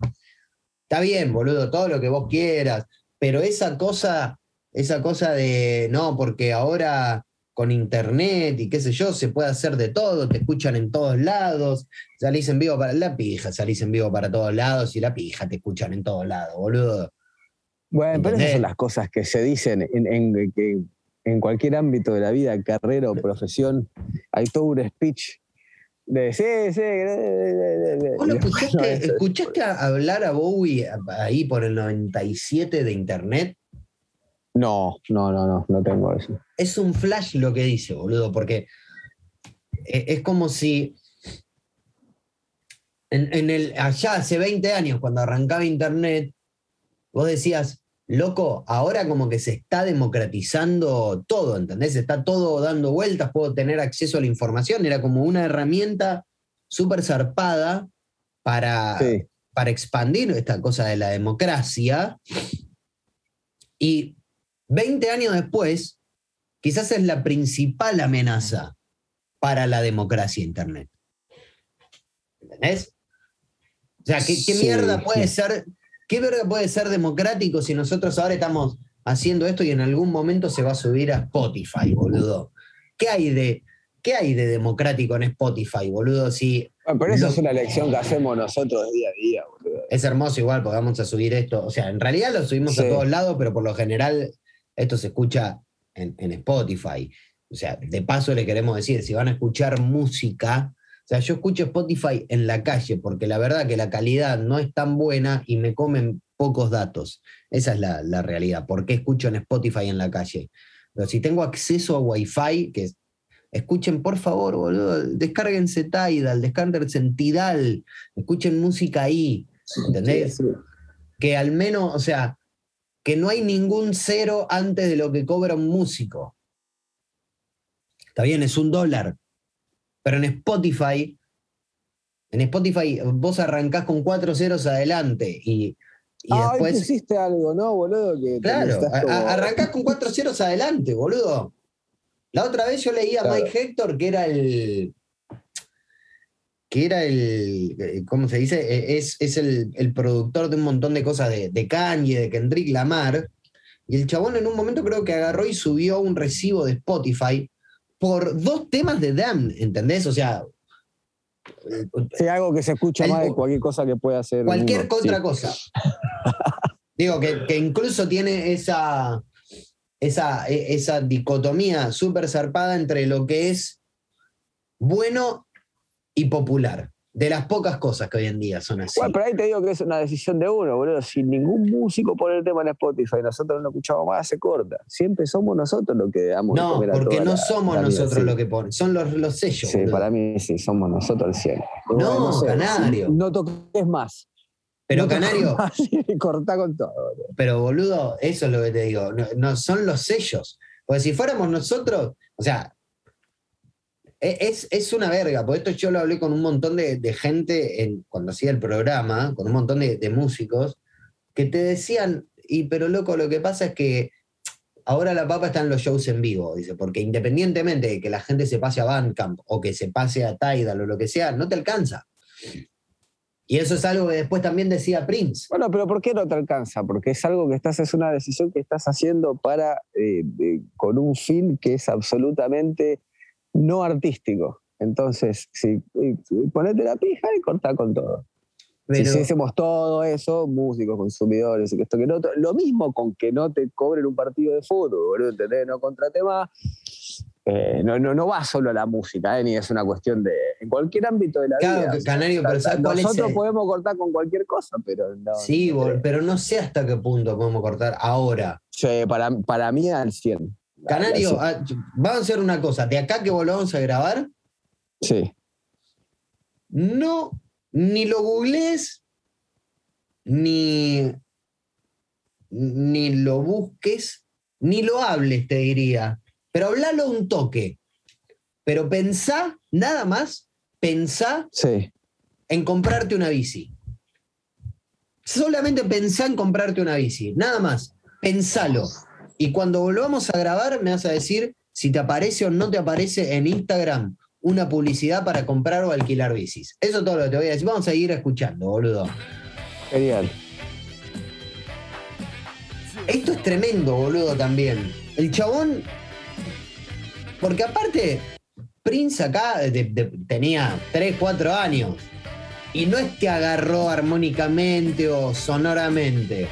Está bien, boludo, todo lo que vos quieras, pero esa cosa, esa cosa de, no, porque ahora con internet y qué sé yo, se puede hacer de todo, te escuchan en todos lados, salís en vivo para la pija, salís en vivo para todos lados y la pija te escuchan en todos lados, boludo. Bueno, pero esas son las cosas que se dicen en, en, cualquier ámbito de la vida, carrera o profesión, hay todo un speech de sí, sí. ¿Vos lo escuchaste, escuchaste hablar a Bowie ahí por el 97 de internet? No, no, no, no, no tengo eso. Es un flash lo que dice, boludo, porque e, es como si en, el, allá hace 20 años, cuando arrancaba Internet, vos decías, loco, ahora como que se está democratizando todo, ¿entendés? Está todo dando vueltas, puedo tener acceso a la información, era como una herramienta súper zarpada para, para expandir esta cosa de la democracia. Y 20 años después, quizás es la principal amenaza para la democracia Internet. ¿Entendés? O sea, ¿qué, mierda puede ser? ¿Qué puede ser democrático si nosotros ahora estamos haciendo esto y en algún momento se va a subir a Spotify, boludo? ¿Qué hay de, qué hay de democrático en Spotify, boludo? Si pero eso es una elección que hacemos nosotros día a día, boludo. Es hermoso igual, porque vamos a subir esto. O sea, en realidad lo subimos a todos lados, pero por lo general esto se escucha en, Spotify. O sea, de paso le queremos decir, si van a escuchar música, o sea, yo escucho Spotify en la calle porque la verdad que la calidad no es tan buena y me comen pocos datos. Esa es la, realidad. ¿Por qué escucho en Spotify en la calle? Pero si tengo acceso a Wi-Fi, que escuchen por favor, boludo, descárguense Tidal, descárguense en Tidal, escuchen música ahí, ¿entendés? Que al menos, o sea, que no hay ningún cero antes de lo que cobra un músico. Está bien, es un dólar. Pero en Spotify, en Spotify vos arrancás con cuatro ceros adelante y, y ah, después. hiciste algo, ¿no, boludo? claro, arrancás con cuatro ceros adelante, boludo. La otra vez yo leía a Mike Hector, que era el, que era el, eh, ¿cómo se dice? E, es, es el, productor de un montón de cosas de, de Kanye, de Kendrick Lamar. Y el chabón en un momento creo que agarró y subió un recibo de Spotify por dos temas de Damn, ¿entendés? O sea... Sí, algo que se escucha más de cualquier cosa que pueda hacer. Cualquier otra cosa. Digo, que, que, incluso tiene esa, esa, e, esa dicotomía súper zarpada entre lo que es bueno y popular. De las pocas cosas que hoy en día son así. Bueno, pero ahí te digo que es una decisión de uno, boludo. Si ningún músico pone el tema en Spotify, nosotros no lo escuchamos más, se corta. Siempre somos nosotros los que damos. No, porque no somos nosotros los que ponen, son los, los sellos. Sí, para mí sí, somos nosotros el cielo. No, Canario. No toques más. Pero Canario. corta con todo. Pero boludo, eso es lo que te digo. no, son los sellos. Porque si fuéramos nosotros, o sea, es, es, una verga, porque esto yo lo hablé con un montón de, gente en, cuando hacía el programa, con un montón de, músicos, que te decían, y pero loco, lo que pasa es que ahora la papa está en los shows en vivo, dice, porque independientemente de que la gente se pase a Bandcamp o que se pase a Tidal o lo que sea, no te alcanza. Y eso es algo que después también decía Prince. Bueno, pero ¿por qué no te alcanza? Porque es algo que estás, es una decisión que estás haciendo para, eh, con un fin que es absolutamente no artístico. Entonces, si, ponete la pija y corta con todo. si hiciésemos todo eso, músicos, consumidores, y esto que no, lo mismo con que no te cobren un partido de fútbol, ¿entendés? No contrate más, eh, no, no, no va solo a la música, eh, ni es una cuestión de. En cualquier ámbito de la vida. Canario, nosotros podemos cortar con cualquier cosa, pero no. Sí, pero no sé hasta qué punto podemos cortar ahora. Sí, para, para mí al 100. Canario, ah, vamos a hacer una cosa. De acá que volvamos a grabar. Sí. No, ni lo googlees, ni, ni lo busques, ni lo hables, te diría pero hablalo un toque. Pero pensá, nada más, pensá en comprarte una bici. Solamente pensá en comprarte una bici, nada más. Pensalo. Y cuando volvamos a grabar, me vas a decir si te aparece o no te aparece en Instagram una publicidad para comprar o alquilar bicis. Eso es todo lo que te voy a decir. Vamos a seguir escuchando, boludo. Genial. Esto es tremendo, boludo, también. El chabón porque aparte, Prince acá tenía 3, 4 años. Y no es que agarró armónicamente o sonoramente.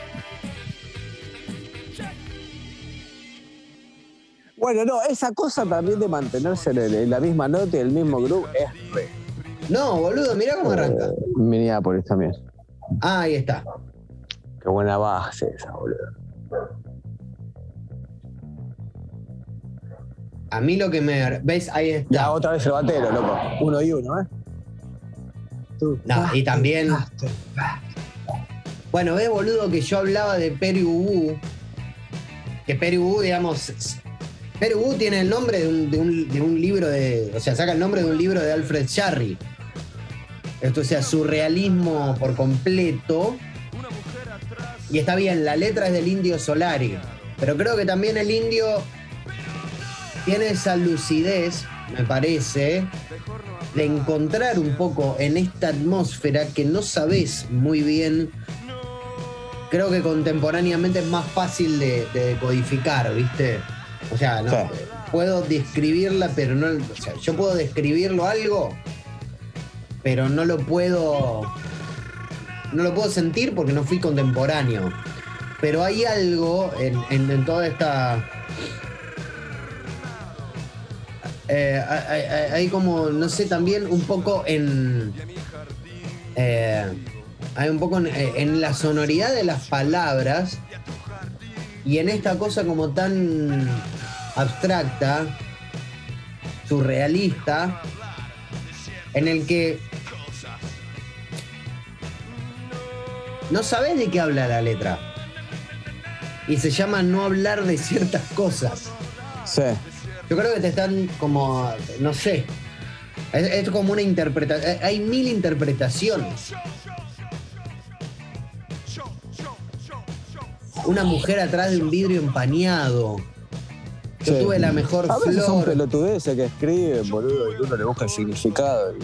Bueno, no, esa cosa también de mantenerse en, la misma nota y el mismo groove es re. No, boludo, mirá cómo arranca. Eh, Minneapolis también. Ah, ahí está. Qué buena base esa, boludo. A mí lo que me. ¿Ves? Ahí está. Ya, otra vez el batero, loco. Uno y uno, ¿eh? no, y también. Bueno, ves, boludo, que yo hablaba de Peri Ubu. Que Peri Ubu, digamos. Ubu tiene el nombre de un, libro de. O sea, saca el nombre de un libro de Alfred Sharry. Esto o sea, surrealismo por completo. Y está bien, la letra es del indio Solari. Pero creo que también el indio tiene esa lucidez, me parece, de encontrar un poco en esta atmósfera que no sabes muy bien. Creo que contemporáneamente es más fácil de, codificar, ¿viste? O sea, no, puedo describirla, pero no. O sea, yo puedo describirlo algo, pero no lo puedo. No lo puedo sentir porque no fui contemporáneo. Pero hay algo en toda esta eh, hay, como, no sé, también un poco en. Eh, hay un poco en, la sonoridad de las palabras y en esta cosa como tan abstracta, surrealista, en el que no sabes de qué habla la letra. Y se llama no hablar de ciertas cosas. Sí. Yo creo que te están como, no sé, es, como una interpretación, eh, hay mil interpretaciones. Una mujer atrás de un vidrio empañado. Yo tuve la mejor a veces flor. son pelotudeces que escriben, boludo, y uno le busca el significado.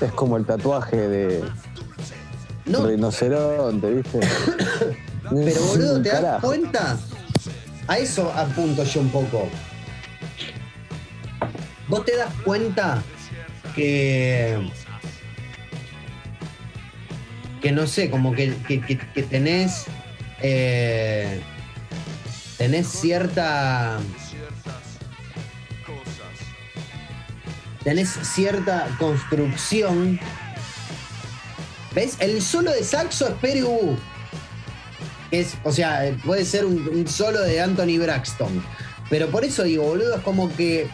es como el tatuaje de no. rinoceronte, ¿viste? Pero boludo, ¿te das cuenta? A eso apunto yo un poco vos te das cuenta que que no sé, como que, tenés eh, tenés cierta tenés cierta construcción ¿Ves? El solo de saxo es. Es, o sea, puede ser un, un, solo de Anthony Braxton. Pero por eso digo, boludo, es como que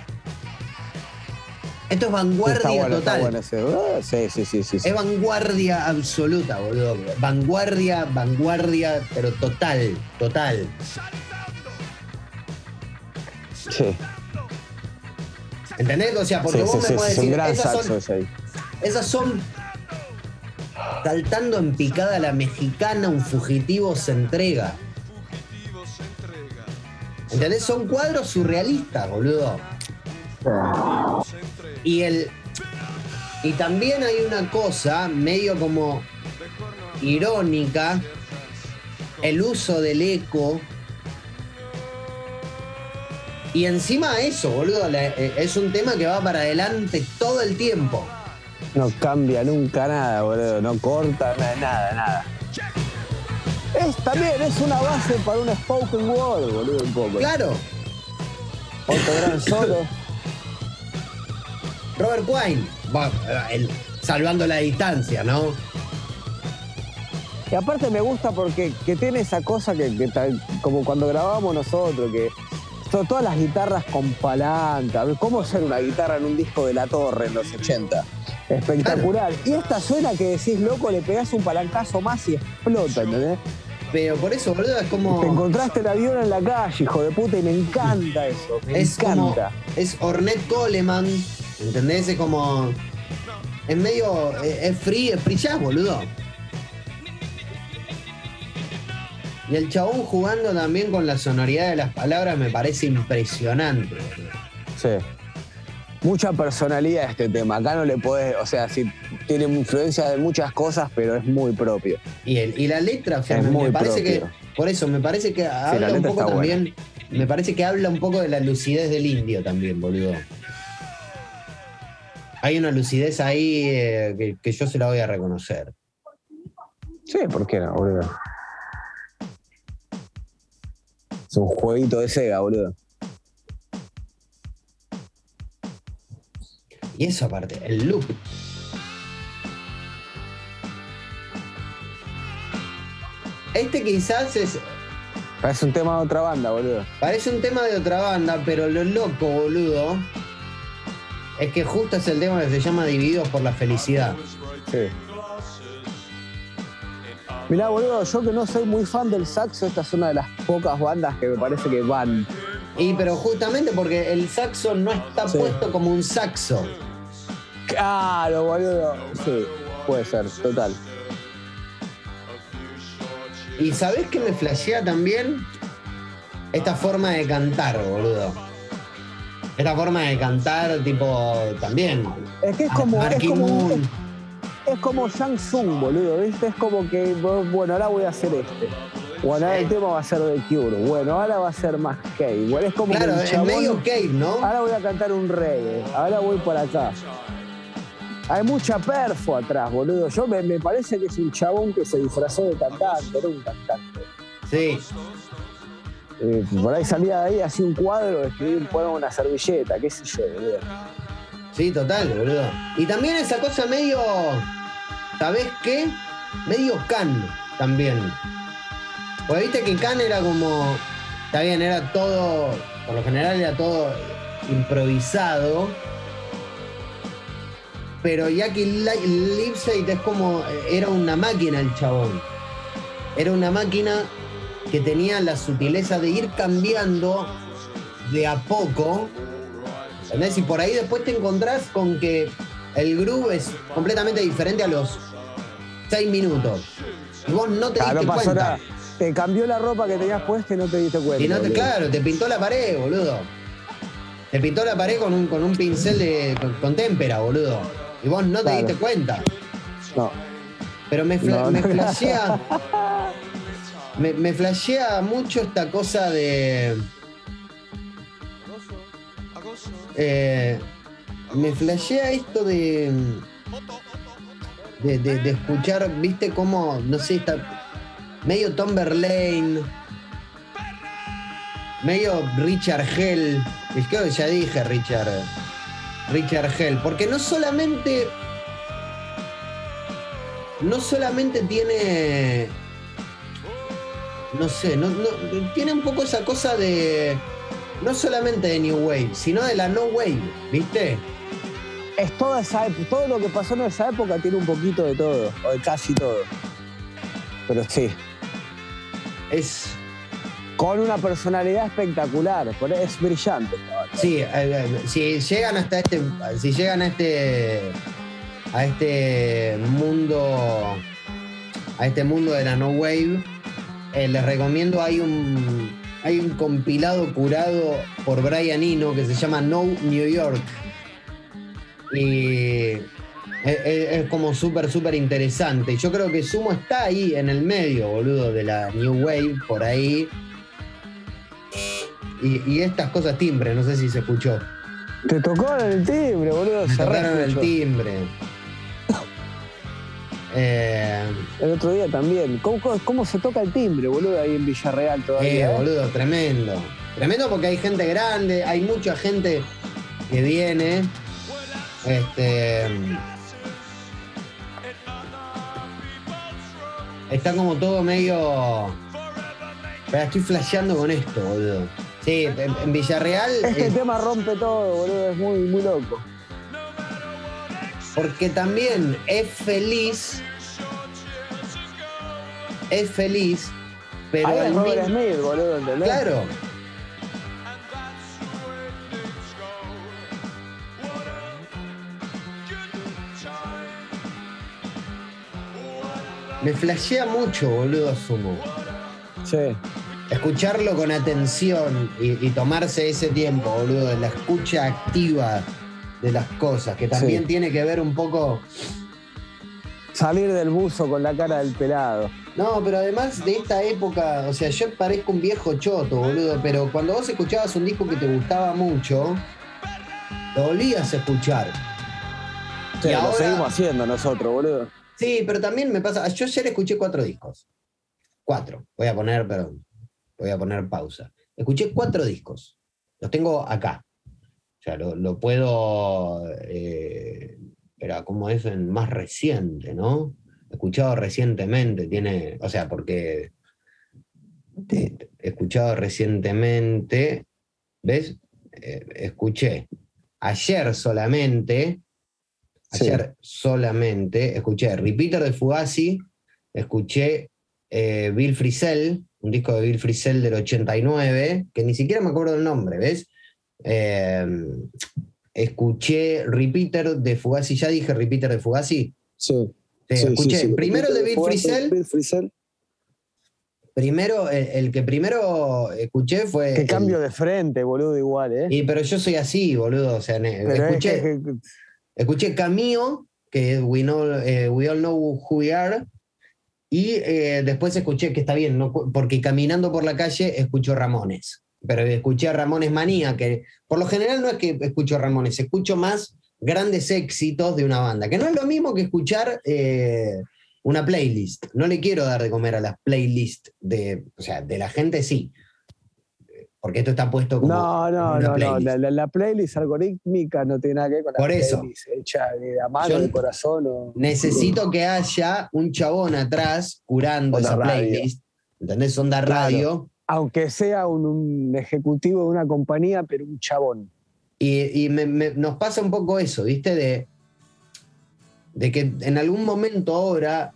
esto es vanguardia total. Ah, sí, sí, sí, sí, Es vanguardia absoluta, boludo. Vanguardia, vanguardia, pero total, total. Sí. ¿Entendés? O sea, porque vos me podés decir. Esas son, esas son saltando en picada la mexicana, un fugitivo se entrega. ¿Entendés? Son cuadros surrealistas, boludo. Y el. Y también hay una cosa medio como irónica, el uso del eco. Y encima eso, boludo, eh, es un tema que va para adelante todo el tiempo. No cambia nunca nada, boludo. No corta nada, nada. Es, también es una base para un spoken word, boludo, un poco. Claro. Otro gran solo. Robert Quine, salvando la distancia, ¿no? Y aparte me gusta porque que tiene esa cosa que, como cuando grabábamos nosotros, que todas las guitarras con palanca. ¿Cómo ser una guitarra en un disco de La Torre en los 80? Espectacular. Y esta suena que decís, loco, le pegás un palancazo más y explota, ¿entendés? Pero por eso, boludo, es como. Te encontraste el avión en la calle, hijo de puta, y me encanta eso. Me es encanta. es Ornette Coleman, ¿entendés? Es como. Es medio. Es free, es free jazz, boludo. Y el chabón jugando también con la sonoridad de las palabras me parece impresionante. Sí. Mucha personalidad este tema. Acá no le puedes, o sea, sí, tiene influencia de muchas cosas, pero es muy propio. Y, el, y la letra, me parece que, por eso, me parece que habla un poco también, me parece que habla un poco de la lucidez del indio también, boludo. Hay una lucidez ahí eh, que, que yo se la voy a reconocer. Sí, ¿por qué no, boludo? Es un jueguito de Sega, boludo. Y eso aparte, el loop. Este quizás es. Parece un tema de otra banda, boludo. Parece un tema de otra banda, pero lo loco, boludo, es que justo es el tema que se llama Divididos por la felicidad. Sí. Mirá, boludo, yo que no soy muy fan del saxo, esta es una de las pocas bandas que me parece que van. Y pero justamente porque el saxo no está puesto como un saxo. Claro, boludo. Sí, puede ser, total. ¿Y sabés qué me flashea también? Esta forma de cantar, boludo. Esta forma de cantar, tipo, también. Es que es como. Es como es como Shang Tsung, boludo, ¿viste? Es como que, bueno, ahora voy a hacer este. Bueno, ahora el tema va a ser de Cure. Bueno, ahora va a ser más Cave. Bueno, es como claro, es medio Cave, ¿no? Ahora voy a cantar un reggae. Ahora voy por acá. Hay mucha perfo atrás, boludo. Yo me, parece que es un chabón que se disfrazó de cantante, era un cantante. Sí. Eh, por ahí salía de ahí así un cuadro, escribir un una servilleta, qué sé yo, boludo. Sí, total, boludo. Y también esa cosa medio. ¿Sabés qué? Medio can también. Porque viste que can era como. Está bien, era todo. Por lo general era todo improvisado. Pero Jackie Lipseit es como. Era una máquina el chabón. Era una máquina que tenía la sutileza de ir cambiando de a poco y por ahí después te encontrás con que el groove es completamente diferente a los seis minutos. Y vos no te diste cuenta. Te cambió la ropa que tenías puesta y no te diste cuenta. Y no te, claro, te pintó la pared, boludo. Te pintó la pared con un, con un pincel de, con, témpera, boludo. Y vos no te diste cuenta. No. Pero me, me flashea. me, me flashea mucho esta cosa de eh, me flashea esto de, de, escuchar, viste cómo, no sé, está medio Tom Verlaine, medio Richard Hell, es que ya dije Richard, Richard Hell, porque no solamente, no solamente tiene, no sé, no, tiene un poco esa cosa de no solamente de New Wave, sino de la No Wave, ¿viste? Es toda esa todo lo que pasó en esa época tiene un poquito de todo, o de casi todo. Pero sí. Es. Con una personalidad espectacular, es brillante. Sí, eh, eh, si llegan hasta este, si llegan a este, a este mundo, a este mundo de la no wave, eh, les recomiendo hay un, hay un compilado curado por Brian Eno que se llama No New York y es, como súper, súper interesante. Yo creo que Sumo está ahí en el medio, boludo, de la New Wave, por ahí. Y, estas cosas timbre, no sé si se escuchó. Te tocó el timbre, boludo. Me tocaron el timbre. Eh, el otro día también. ¿Cómo, se toca el timbre, boludo, ahí en Villarreal todavía? Eh, eh, boludo, tremendo. Tremendo porque hay gente grande, hay mucha gente que viene. Este Está como todo medio. Pero estoy flasheando con esto, boludo. Sí, en, Villarreal. Este tema rompe todo, boludo. Es muy, muy loco. Porque también es feliz. Es feliz. Pero. Ahí es Robert Smith, boludo, ¿entendés? Claro. Me flashea mucho, boludo, Sumo. Sí. Escucharlo con atención y, tomarse ese tiempo, boludo, la escucha activa de las cosas, que también tiene que ver un poco. Salir del buzo con la cara del pelado. No, pero además de esta época, o sea, yo parezco un viejo choto, boludo, pero cuando vos escuchabas un disco que te gustaba mucho, lo volvías a escuchar. Sí, y lo seguimos haciendo nosotros, boludo. Sí, pero también me pasa. Yo ayer escuché cuatro discos. Cuatro. Voy a poner, perdón. Voy a poner pausa. Escuché cuatro discos. Los tengo acá. O sea, lo, puedo. Eh, pero como es en más reciente, ¿no? Escuchado recientemente, tiene. O sea, porque. he escuchado recientemente. ¿Ves? Eh, escuché ayer solamente Ayer solamente escuché Repeater de Fugazi, escuché eh, Bill Frisell, un disco de Bill Frisell del 89, que ni siquiera me acuerdo del nombre, ¿ves? Eh, escuché Repeater de Fugazi, ya dije Repeater de Fugazi. Sí. escuché primero el de Bill Frisell. Primero, el, que primero escuché fue. Qué cambio de frente, boludo, igual, ¿eh? Y, pero yo soy así, boludo. O sea, escuché. Escuché Camilo, que es We, know, eh, We All Know Who We Are, y eh, después escuché que está bien, porque caminando por la calle escucho Ramones. Pero escuché a Ramones Manía, que por lo general no es que escucho Ramones, escucho más grandes éxitos de una banda, que no es lo mismo que escuchar eh, una playlist. No le quiero dar de comer a las playlists de, o sea, de la gente sí, porque esto está puesto como. No, no, no, no. La, playlist algorítmica no tiene nada que ver con la Por eso. playlist hecha de la mano, del corazón. necesito que haya un chabón atrás curando esa playlist. ¿Entendés? Onda radio. Aunque sea un, ejecutivo de una compañía, pero un chabón. Y, nos pasa un poco eso, ¿viste? De, de que en algún momento ahora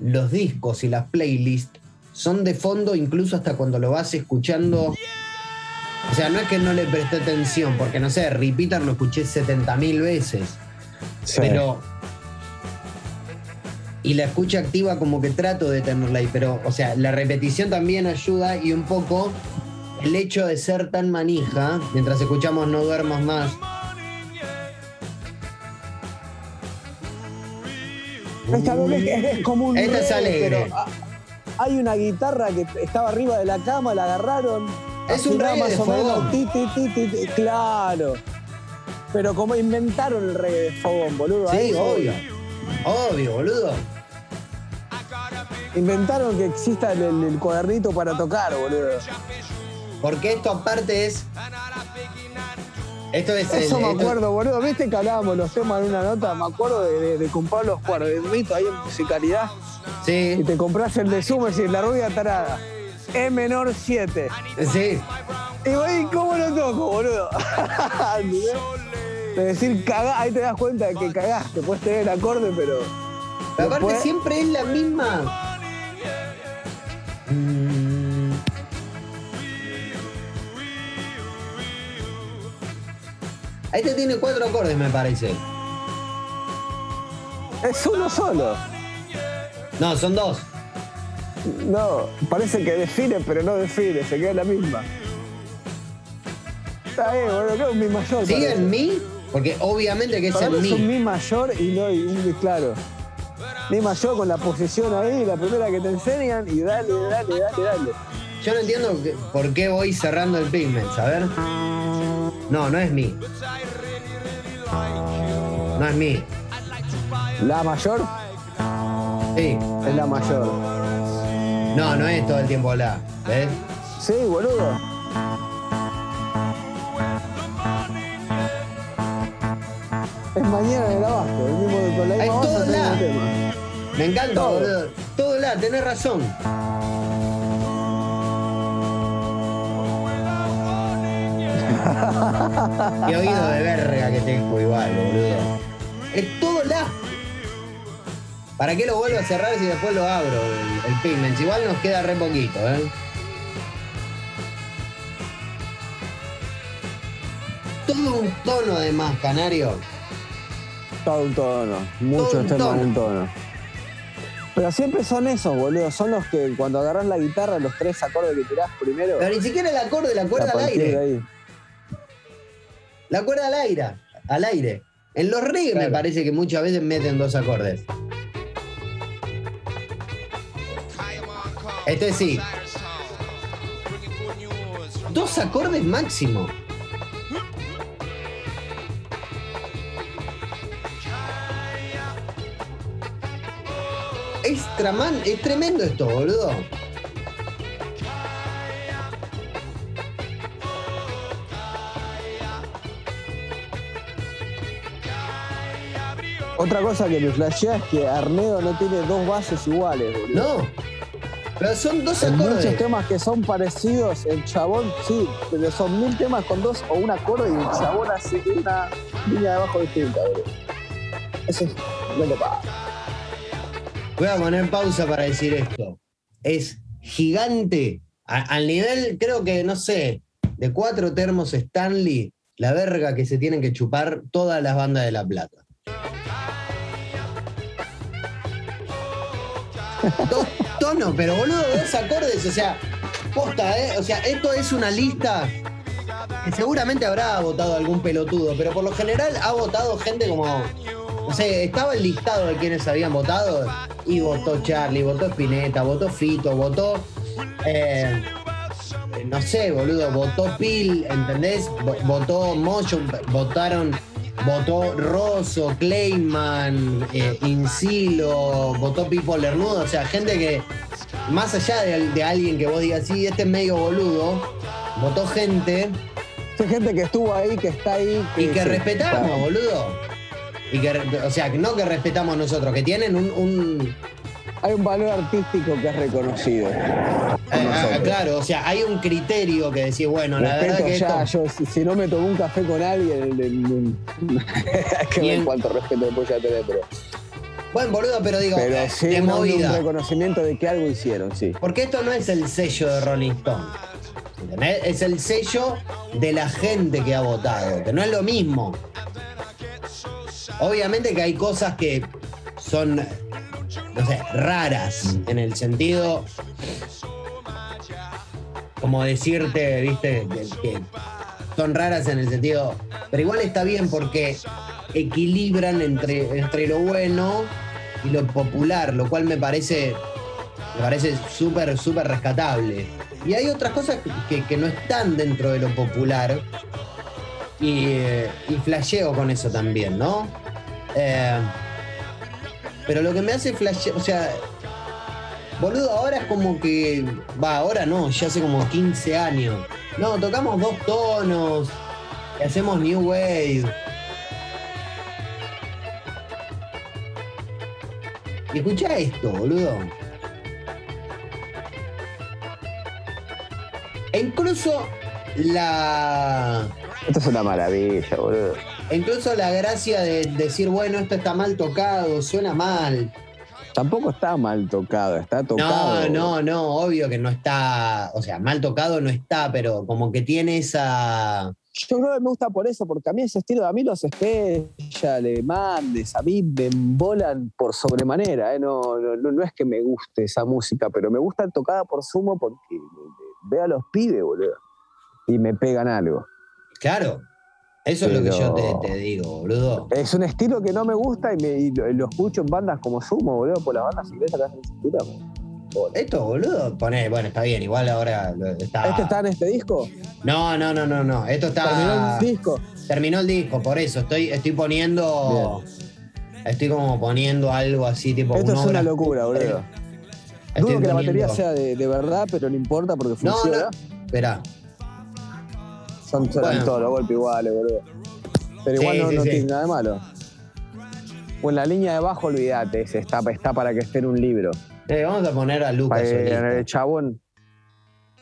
los discos y las playlists son de fondo incluso hasta cuando lo vas escuchando. O sea, no es que no le presté atención, porque no sé, Repeater lo escuché 70.000 veces. Pero. Y la escucha activa, como que trato de tenerla ahí. Pero, o sea, la repetición también ayuda y un poco el hecho de ser tan manija, mientras escuchamos No Duermos Más. Esta es, como un. Esta es alegre. hay una guitarra que estaba arriba de la cama, la agarraron es un reggae de fogón. claro. Pero como inventaron el reggae de fogón, boludo. Sí, obvio. Obvio, boludo. Inventaron que exista el, cuadernito para tocar, boludo. Porque esto aparte es. Esto es Eso me acuerdo, boludo. ¿Viste que hablábamos los temas en una nota? Me acuerdo de, comprar los cuadernitos ahí en musicalidad. Sí. Y te compras el de Sumo y la rubia tarada. E menor 7. Sí. Y voy, ¿cómo lo toco, boludo? de decir cagá, ahí te das cuenta de que cagaste, puedes tener el acorde, pero. Pero aparte siempre es la misma. Este tiene cuatro acordes, me parece. Es uno solo. No, son dos. No, parece que define, pero no define, se queda la misma. Está bien, bueno, que es mi mayor. ¿Sigue en mi? Porque obviamente que es Para en mí. Es un mi mayor y no y claro. Mi mayor con la posición ahí, la primera que te enseñan, y dale, dale, dale, dale. Yo no entiendo por qué voy cerrando el pigment, a ver. No, no es mi. No es mi. ¿La mayor? Sí. Es la mayor. No, no es todo el tiempo la. ¿Ves? Sí, boludo. Es mañana en el abajo, el mismo con la Es todo la. Tema. Me encanta, boludo. Todo la, tenés razón. Qué oído de verga que tengo igual, boludo. Es todo la. ¿Para qué lo vuelvo a cerrar si después lo abro el, el pigment? Igual nos queda re poquito, ¿eh? Todo un tono de más, Canario. Todo un tono. Muchos temas un tono. Pero siempre son esos, boludo. Son los que cuando agarras la guitarra, los tres acordes que tirás primero. Pero ni siquiera el acorde, la cuerda al aire. La cuerda al aire. Al aire. En los reggae me parece que muchas veces meten dos acordes. Este sí. Dos acordes máximo. Es, es tremendo esto, boludo. Otra cosa que me flashea es que Arnedo no tiene dos bases iguales, boludo. No. Pero son dos Hay muchos temas que son parecidos. El chabón, sí, pero son mil temas con dos o un acorde y el chabón hace una línea de abajo distinta, boludo. Eso es Voy a poner pausa para decir esto. Es gigante. al nivel, creo que, no sé, de cuatro termos Stanley, la verga que se tienen que chupar todas las bandas de La Plata. Dos tonos, pero boludo, dos acordes, o sea, posta, ¿eh? O sea, esto es una lista que seguramente habrá votado algún pelotudo, pero por lo general ha votado gente como. No sé, estaba el listado de quienes habían votado y votó Charlie, votó Spinetta, votó Fito, votó. Eh, no sé, boludo, votó Pil, ¿entendés? Votó Motion, votaron votó Rosso, Clayman, eh, Insilo, votó Pipo Lernudo, o sea, gente que, más allá de, alguien que vos digas, sí, este es medio boludo, votó gente. Gente que estuvo ahí, que está ahí. y que respetamos, boludo. Y que, o sea, no que respetamos nosotros, que tienen un hay un valor artístico que es reconocido. Eh, ah, claro, o sea, hay un criterio que decís, bueno, la verdad que ya, yo si, no me tomo un café con alguien, es que ver cuánto respeto después ya tener, pero... Bueno, boludo, pero digo, pero eh, sí, de movida. un reconocimiento de que algo hicieron, sí. Porque esto no es el sello de Rolling Stone. Es el sello de la gente que ha votado, que no es lo mismo. Obviamente que hay cosas que son no sé, raras en el sentido como decirte, viste, que, son raras en el sentido, pero igual está bien porque equilibran entre, entre lo bueno y lo popular, lo cual me parece me parece súper, súper rescatable. Y hay otras cosas que, no están dentro de lo popular y, eh, y flasheo con eso también, ¿no? Eh, pero lo que me hace flash, o sea, boludo, ahora es como que, va, ahora no, ya hace como 15 años. No, tocamos dos tonos, y hacemos New Wave. Y escucha esto, boludo. E incluso la. Esto es una maravilla, boludo. Incluso la gracia de decir, bueno, esto está mal tocado, suena mal. Tampoco está mal tocado, está tocado. No, no, no, obvio que no está, o sea, mal tocado no está, pero como que tiene esa... Yo creo que me gusta por eso, porque a mí ese estilo, a mí los le mandes, a mí me embolan por sobremanera. ¿eh? No, no, es que me guste esa música, pero me gusta tocada por sumo porque veo a los pibes, boludo, y me pegan algo. Claro, eso es lo que yo te, digo, boludo. Es un estilo que no me gusta y, lo, escucho en bandas como Sumo, boludo, por las bandas inglesas que hacen ese estilo. Esto, boludo, pone, bueno, está bien, igual ahora está. ¿Este está en este disco? No, no, no, no, no. Esto está. ¿Terminó el disco? Terminó el disco, por eso. Estoy, estoy poniendo. Estoy como poniendo algo así, tipo. Esto es una locura, boludo. Dudo que la batería sea de, verdad, pero no importa porque funciona. No, no. Espera. Son, todos los golpes iguales, boludo. Pero igual no, tiene nada de malo. O en la línea de abajo, olvídate, está, está para que esté en un libro. Eh, vamos a poner a Lucas. el chabón.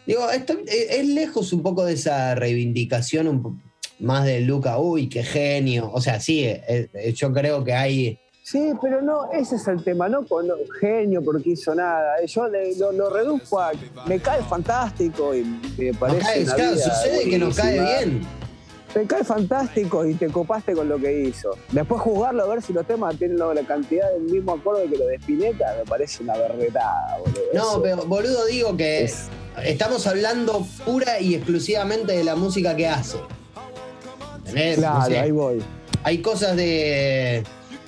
Digo, esto, eh, es lejos un poco de esa reivindicación más de Luca, uy, qué genio. O sea, sí, eh, yo creo que hay. Sí, pero no, ese es el tema, no con genio porque hizo nada. Yo lo, reduzco a. Me cae fantástico y me parece. claro, sucede que nos cae bien te cae fantástico y te copaste con lo que hizo. Después jugarlo a ver si los temas tienen la cantidad del mismo acorde que lo de Spinetta, me parece una berretada, boludo. No, pero boludo digo que estamos hablando pura y exclusivamente de la música que hace. Claro, ahí voy. Hay cosas de.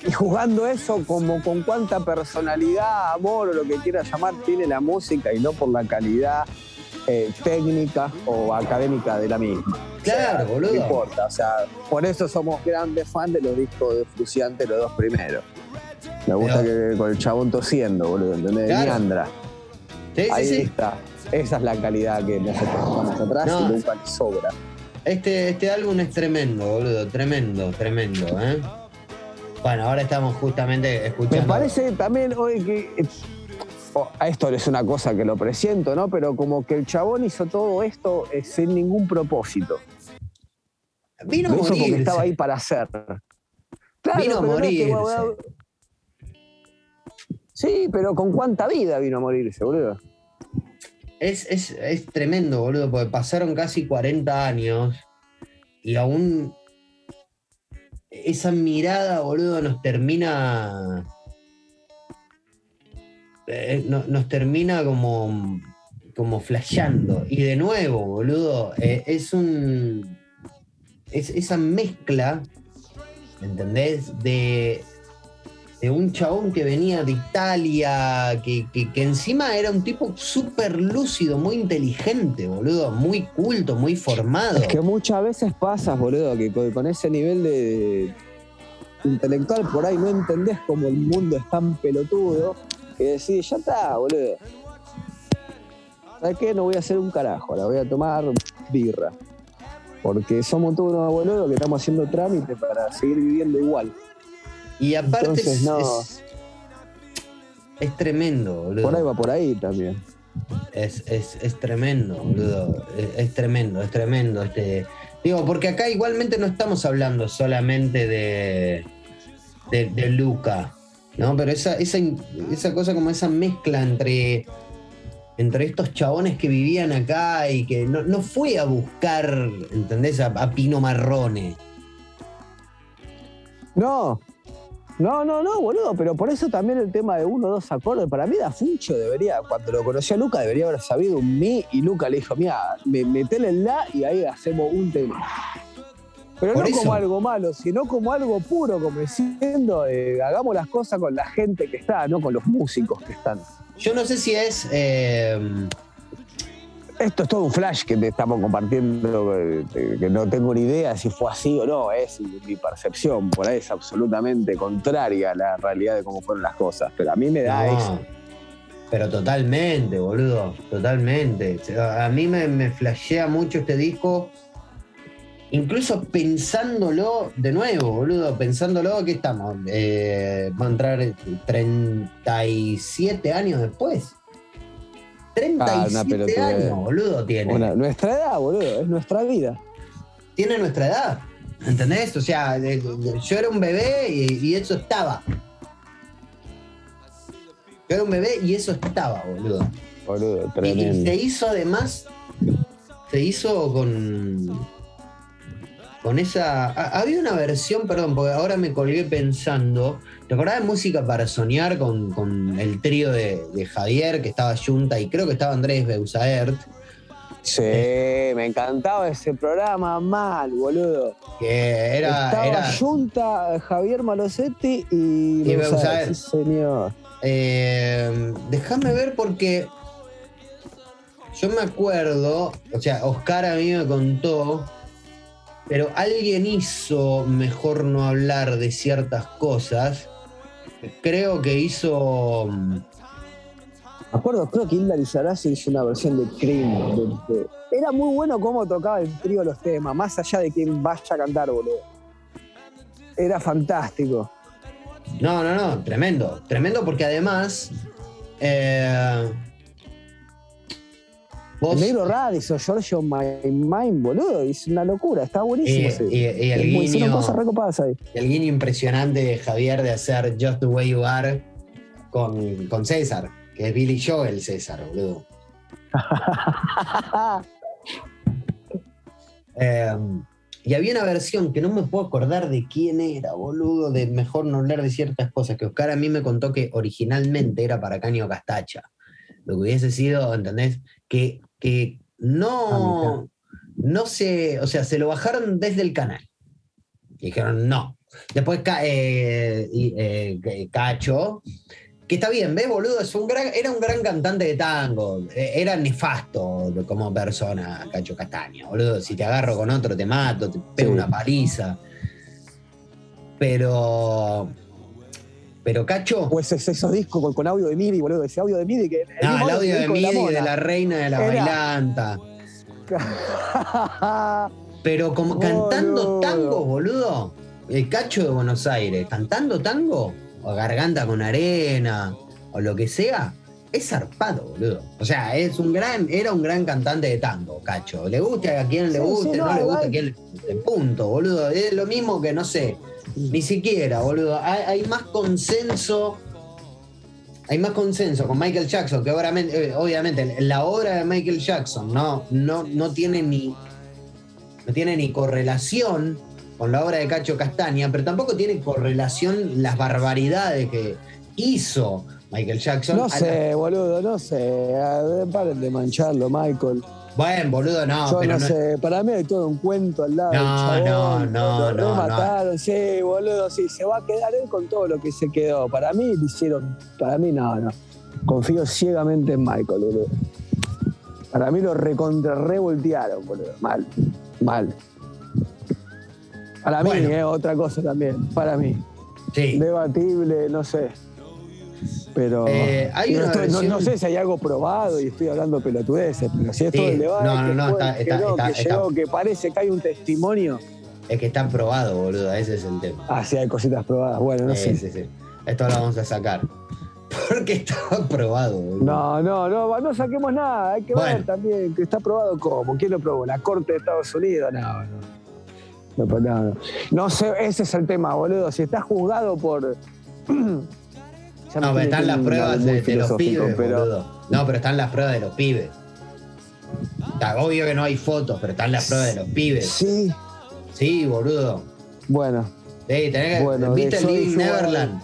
Y jugando eso como con cuánta personalidad, amor o lo que quieras llamar tiene la música y no por la calidad eh, técnica o académica de la misma. Claro, boludo. No importa, o sea, por eso somos grandes fans de los discos de Fruciante, los dos primeros. Me gusta que con el chabón tosiendo, boludo, ¿entendés? Claro. Ahí está. Esa es la calidad que nosotros atrás y nunca sobra. Este, este álbum es tremendo, boludo, tremendo, tremendo, ¿eh? Bueno, ahora estamos justamente escuchando. Me parece también hoy que a esto es una cosa que lo presiento, ¿no? Pero como que el chabón hizo todo esto eh, sin ningún propósito. Vino a morir. porque estaba ahí para hacer. vino a morir. sí, pero con cuánta vida vino a morirse, boludo. Es, es tremendo, boludo, porque pasaron casi 40 años y aún esa mirada, boludo, nos termina eh, nos termina como, como flasheando. Y de nuevo, boludo, eh, es un. Es esa mezcla, ¿entendés? De, de un chabón que venía de Italia, que, encima era un tipo súper lúcido, muy inteligente, boludo, muy culto, muy formado. Es que muchas veces pasa, boludo, que con, ese nivel de intelectual por ahí no entendés cómo el mundo es tan pelotudo que decís, ya está, boludo. ¿Sabes qué? No voy a hacer un carajo, la voy a tomar birra. Porque somos todos unos boludos que estamos haciendo trámite para seguir viviendo igual. Y aparte es, es, tremendo, boludo. Por ahí va por ahí también. Es, tremendo, boludo. Es, tremendo, es tremendo. Este, digo, porque acá igualmente no estamos hablando solamente de, de, de Luca. ¿no? Pero esa, esa, esa cosa como esa mezcla entre, entre estos chabones que vivían acá y que no, fue a buscar, ¿entendés? A, Pino Marrone. No, no, no, no, boludo, pero por eso también el tema de uno o dos acordes, para mí da Funcho debería, cuando lo conocí a Luca, debería haber sabido un mi y Luca le dijo, mira, metele el la y ahí hacemos un tema. Pero no como algo malo, sino como algo puro, como diciendo, eh, hagamos las cosas con la gente que está, no con los músicos que están. Yo no sé si es. Eh, Esto es todo un flash que te estamos compartiendo, eh, que no tengo ni idea si fue así o no, es mi percepción, por ahí es absolutamente contraria a la realidad de cómo fueron las cosas, pero a mí me da eso. Pero totalmente, boludo, totalmente. A mí me, me flashea mucho este disco incluso pensándolo de nuevo, boludo, pensándolo, que estamos? Eh, va a entrar 37 años después. 37 ah, años, boludo, tiene. nuestra edad, boludo, es nuestra vida. Tiene nuestra edad, ¿entendés? O sea, yo era un bebé y, eso estaba. Yo era un bebé y eso estaba, boludo. Boludo, tremendo. y se hizo además, se hizo con con esa. había una versión, perdón, porque ahora me colgué pensando. ¿Te acordás de música para soñar con, el trío de, Javier, que estaba Junta y creo que estaba Andrés Beusaert? Sí, me encantaba ese programa mal, boludo. Que era. Estaba Junta, Javier Malosetti y, y Beusaert. Sí, señor. Eh, déjame ver porque yo me acuerdo, o sea, Oscar a mí me contó, pero alguien hizo mejor no hablar de ciertas cosas. Creo que hizo. Mm, me acuerdo, creo que Hilda Lizarazu hizo una versión de Cream. Era muy bueno cómo tocaba el trío los temas, más allá de quien vaya a cantar, boludo. Era fantástico. No, no, no, tremendo. Tremendo porque además. Eh, el negro Radisson, Giorgio My Mind, boludo, es una locura, está buenísimo. Y, el guiño, el guiño impresionante de Javier de hacer Just the Way You Are con, con César, que es Billy Joel César, boludo. Em, y había una versión que no me puedo acordar de quién era, boludo, de mejor no hablar de ciertas cosas, que Oscar a mí me contó que originalmente era para Caño Castacha. Lo que hubiese sido, ¿entendés? Que, que no, ah, no se, o sea, se lo bajaron desde el canal. Y dijeron, no. Después eh, eh, Cacho que está bien, ¿ves, boludo? Es un gran, era un gran cantante de tango. E, era nefasto como persona, Cacho Castaña, boludo. Si te agarro con otro, te mato, te pego una paliza. Pero. Pero Cacho. Pues esos discos con, audio de MIDI, boludo. Ese audio de MIDI que. El no, el audio de MIDI de la, reina de la bailanta. Pero como cantando tango, boludo. El Cacho de Buenos Aires, cantando tango o Garganta con Arena, o lo que sea, es zarpado, boludo. O sea, es un gran, era un gran cantante de tango, cacho. Le guste a quien le guste, no, le guste a quien le guste. Punto, boludo. Es lo mismo que, no sé, ni siquiera, boludo. Hay, más consenso. Hay más consenso con Michael Jackson, que obviamente, eh, obviamente la obra de Michael Jackson no, no, no tiene ni. No tiene ni correlación con la obra de Cacho Castaña, pero tampoco tiene correlación las barbaridades que hizo Michael Jackson. No sé, boludo, no sé. Paren de mancharlo, Michael. Bueno, boludo, no. Yo no, sé, para mí hay todo un cuento al lado. No, no, no, no. mataron, sí, boludo, sí, se va a quedar él con todo lo que se quedó. Para mí lo hicieron, para mí no, no. Confío ciegamente en Michael, boludo. Para mí lo recontra revoltearon, boludo. Mal, mal. Para mí es eh, otra cosa también, para mí. Sí. Debatible, no sé. Pero eh, no, sé si hay algo probado y estoy hablando pelotudeces, pero si es todo el debate no, no, no, está, que, llegó, que parece que hay un testimonio. Es que está probado, boludo, ese es el tema. Ah, sí, hay cositas probadas. Bueno, no sé. Sí, sí. Esto lo vamos a sacar. Porque está probado. Boludo. No, no, no, no saquemos nada. Hay que ver también que está probado cómo. ¿Quién lo probó? ¿La Corte de Estados Unidos? No, no. No, no sé, ese es el tema, boludo. Si estás juzgado por. no, pero están las pruebas de, los pibes, pero... No, pero están las pruebas de los pibes. Está obvio que no hay fotos, pero están las pruebas de los pibes. Sí. Sí, boludo. Bueno. Sí, tenés que. ¿Viste el Living Neverland?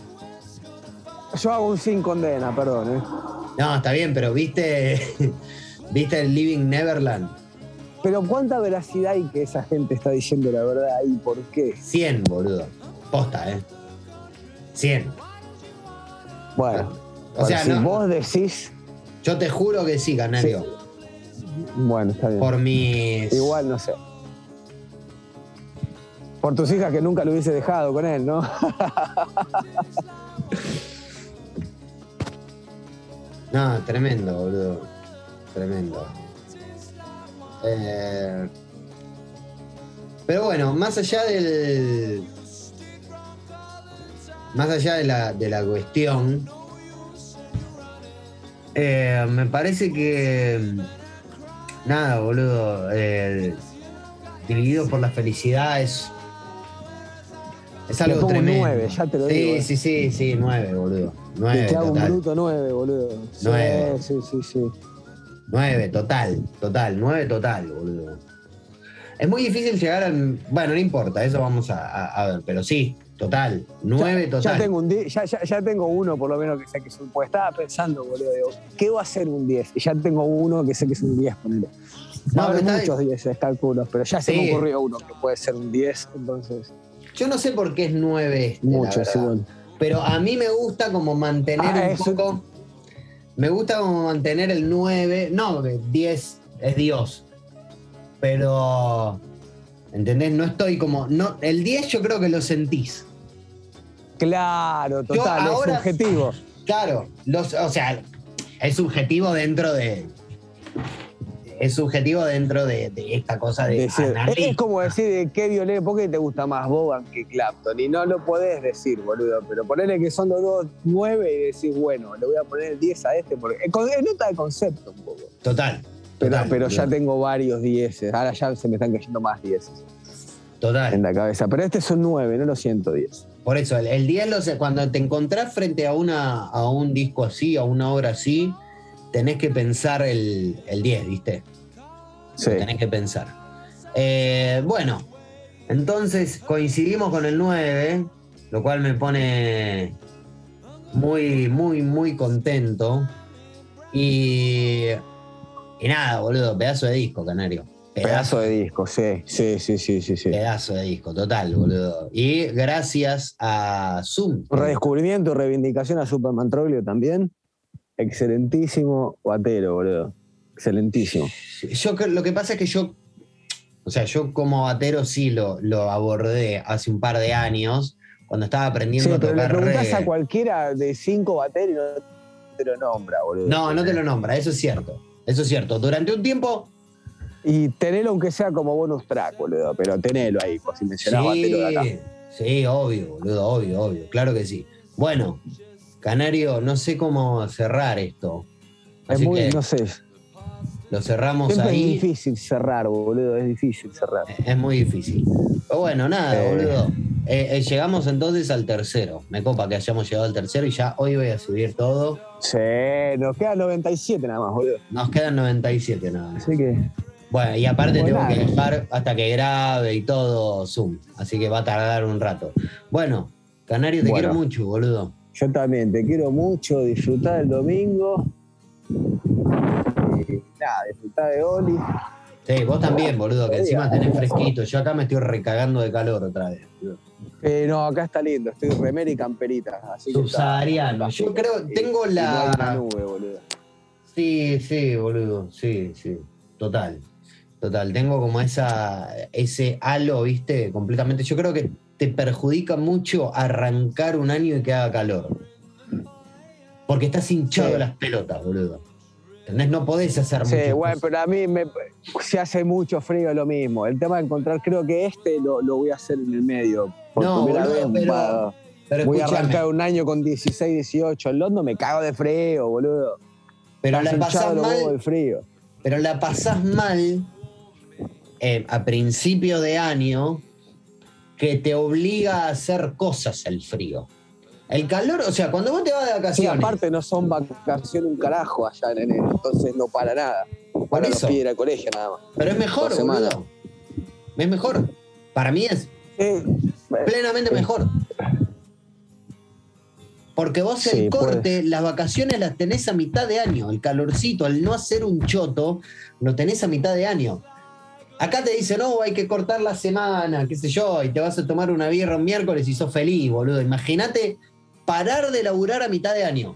Yo hago un sin condena, perdón, ¿eh? No, está bien, pero ¿viste, ¿viste el Living Neverland? Pero ¿cuánta veracidad hay que esa gente está diciendo la verdad y por qué? 100, boludo. Posta, ¿eh? 100. Bueno, o sea, si vos decís... Yo te juro que sí, Canario. Bueno, está bien. Por mis... Igual, no sé. Por tus hijas que nunca lo hubiese dejado con él, ¿no? no, tremendo, boludo. Tremendo. Eh, pero bueno, más allá del. Más allá de la, de la cuestión. Eh, me parece que. Nada, boludo. Eh, dividido por la felicidad es. Es algo tremendo. Ya te lo sí, digo. Sí, sí, sí, nueve, boludo. Nueve. Te hago un bruto boludo. Nueve. Sí, sí, sí. 9, total, total, 9 total, boludo. Es muy difícil llegar al. Bueno, no importa, eso vamos a, ver, pero sí, total. Nueve total. Ya tengo, un ya, ya, tengo uno, por lo menos, que sé que es un. Pues estaba pensando, boludo, ¿qué va a ser un 10? Y ya tengo uno que sé que es un 10, ponele. No, no muchos 10 cálculos, pero ya se me ocurrió uno que puede ser un 10, entonces. Yo no sé por qué es 9 este, Mucho, sí, bueno. Pero a mí me gusta como mantener ah, un poco. Me gusta como mantener el 9. No, 10 es Dios. Pero. ¿Entendés? No estoy como. No, el 10 yo creo que lo sentís. Claro, total, es subjetivo. Claro, los, o sea, es subjetivo dentro de, es subjetivo dentro de, esta cosa de. es como decir qué violé, ¿por qué te gusta más Boban que Clapton? Y no lo podés decir, boludo. Pero ponerle que son los dos nueve y decís, bueno, le voy a poner el 10 a este, porque es nota de concepto un poco. Total. Pero, pero ya tengo varios dieces. Ahora ya se me están cayendo más dieces. Total. En la cabeza. Pero este son nueve, no lo siento diez. Por eso, el, 10 lo sé. Cuando te encontrás frente a, una, a un disco así, a una obra así, tenés que pensar el, el 10, ¿viste? Sí. tenés que pensar. Eh, bueno, entonces coincidimos con el 9, lo cual me pone muy, muy, muy contento. Y, y nada, boludo, pedazo de disco, Canario. Pedazo, de disco, sí, sí, sí, sí, sí, Pedazo de disco, total, boludo. Y gracias a Zoom. Redescubrimiento, reivindicación a Superman Troglio también. Excelentísimo batero, boludo. Excelentísimo. Yo lo que pasa es que yo, o sea, yo como batero sí lo, lo abordé hace un par de años, cuando estaba aprendiendo a tocar pero le preguntas a cualquiera de cinco bateros y no te lo nombra, boludo. No, no te lo nombra, eso es cierto. Eso es cierto. Durante un tiempo. Y tenelo aunque sea como bonus track, boludo, pero tenelo ahí, por si mencionás batero de acá. Sí, obvio, boludo, obvio, obvio. Claro que sí. Bueno, Canario, no sé cómo cerrar esto. es muy, no sé. Lo cerramos ahí. Es difícil cerrar, boludo, es difícil cerrar. Es muy difícil. Pero bueno, nada, eh. boludo. Eh, eh, llegamos entonces al tercero. Me copa que hayamos llegado al tercero y ya hoy voy a subir todo. Sí, nos quedan 97 nada más, boludo. Nos quedan 97 nada más. Así que. Bueno, y aparte tengo que dejar hasta que grabe y todo Zoom. Así que va a tardar un rato. Bueno, Canario, te quiero mucho, boludo. Yo también, te quiero mucho. Disfrutar el domingo nada, disfrutar de Oli. Sí, vos también, boludo, que encima tenés fresquito. Yo acá me estoy recagando de calor otra vez. Eh, no, acá está lindo, estoy remera y camperita. Así Subsahariano. Yo creo, tengo la. nube, boludo. Sí, sí, boludo, sí, sí. Total. Total. Tengo como esa, ese halo, viste, completamente. Yo creo que te perjudica mucho arrancar un año y que haga calor. Porque estás hinchado las pelotas, boludo. ¿Entendés? No podés hacer mucho. Sí, bueno, pero a mí me, se hace mucho frío lo mismo. El tema de encontrar, creo que este lo, voy a hacer en el medio. no, boludo, pero, voy a arrancar un año con 16, 18. En Londres me cago de frío, boludo. Pero la pasás mal. frío. Pero la pasás mal eh, a principio de año que te obliga a hacer cosas el frío. El calor, o sea, cuando vos te vas de vacaciones. Sí, aparte no son vacaciones un carajo allá en enero, entonces no para nada. Para eso. ir al colegio nada más. Pero es mejor, boludo. Es mejor. Para mí es plenamente mejor. Porque vos el corte, las vacaciones las tenés a mitad de año. El calorcito, al no hacer un choto, lo tenés a mitad de año. Acá te dicen, no, hay que cortar la semana, qué sé yo, y te vas a tomar una birra un miércoles y sos feliz, boludo. Imagínate parar de laburar a mitad de año.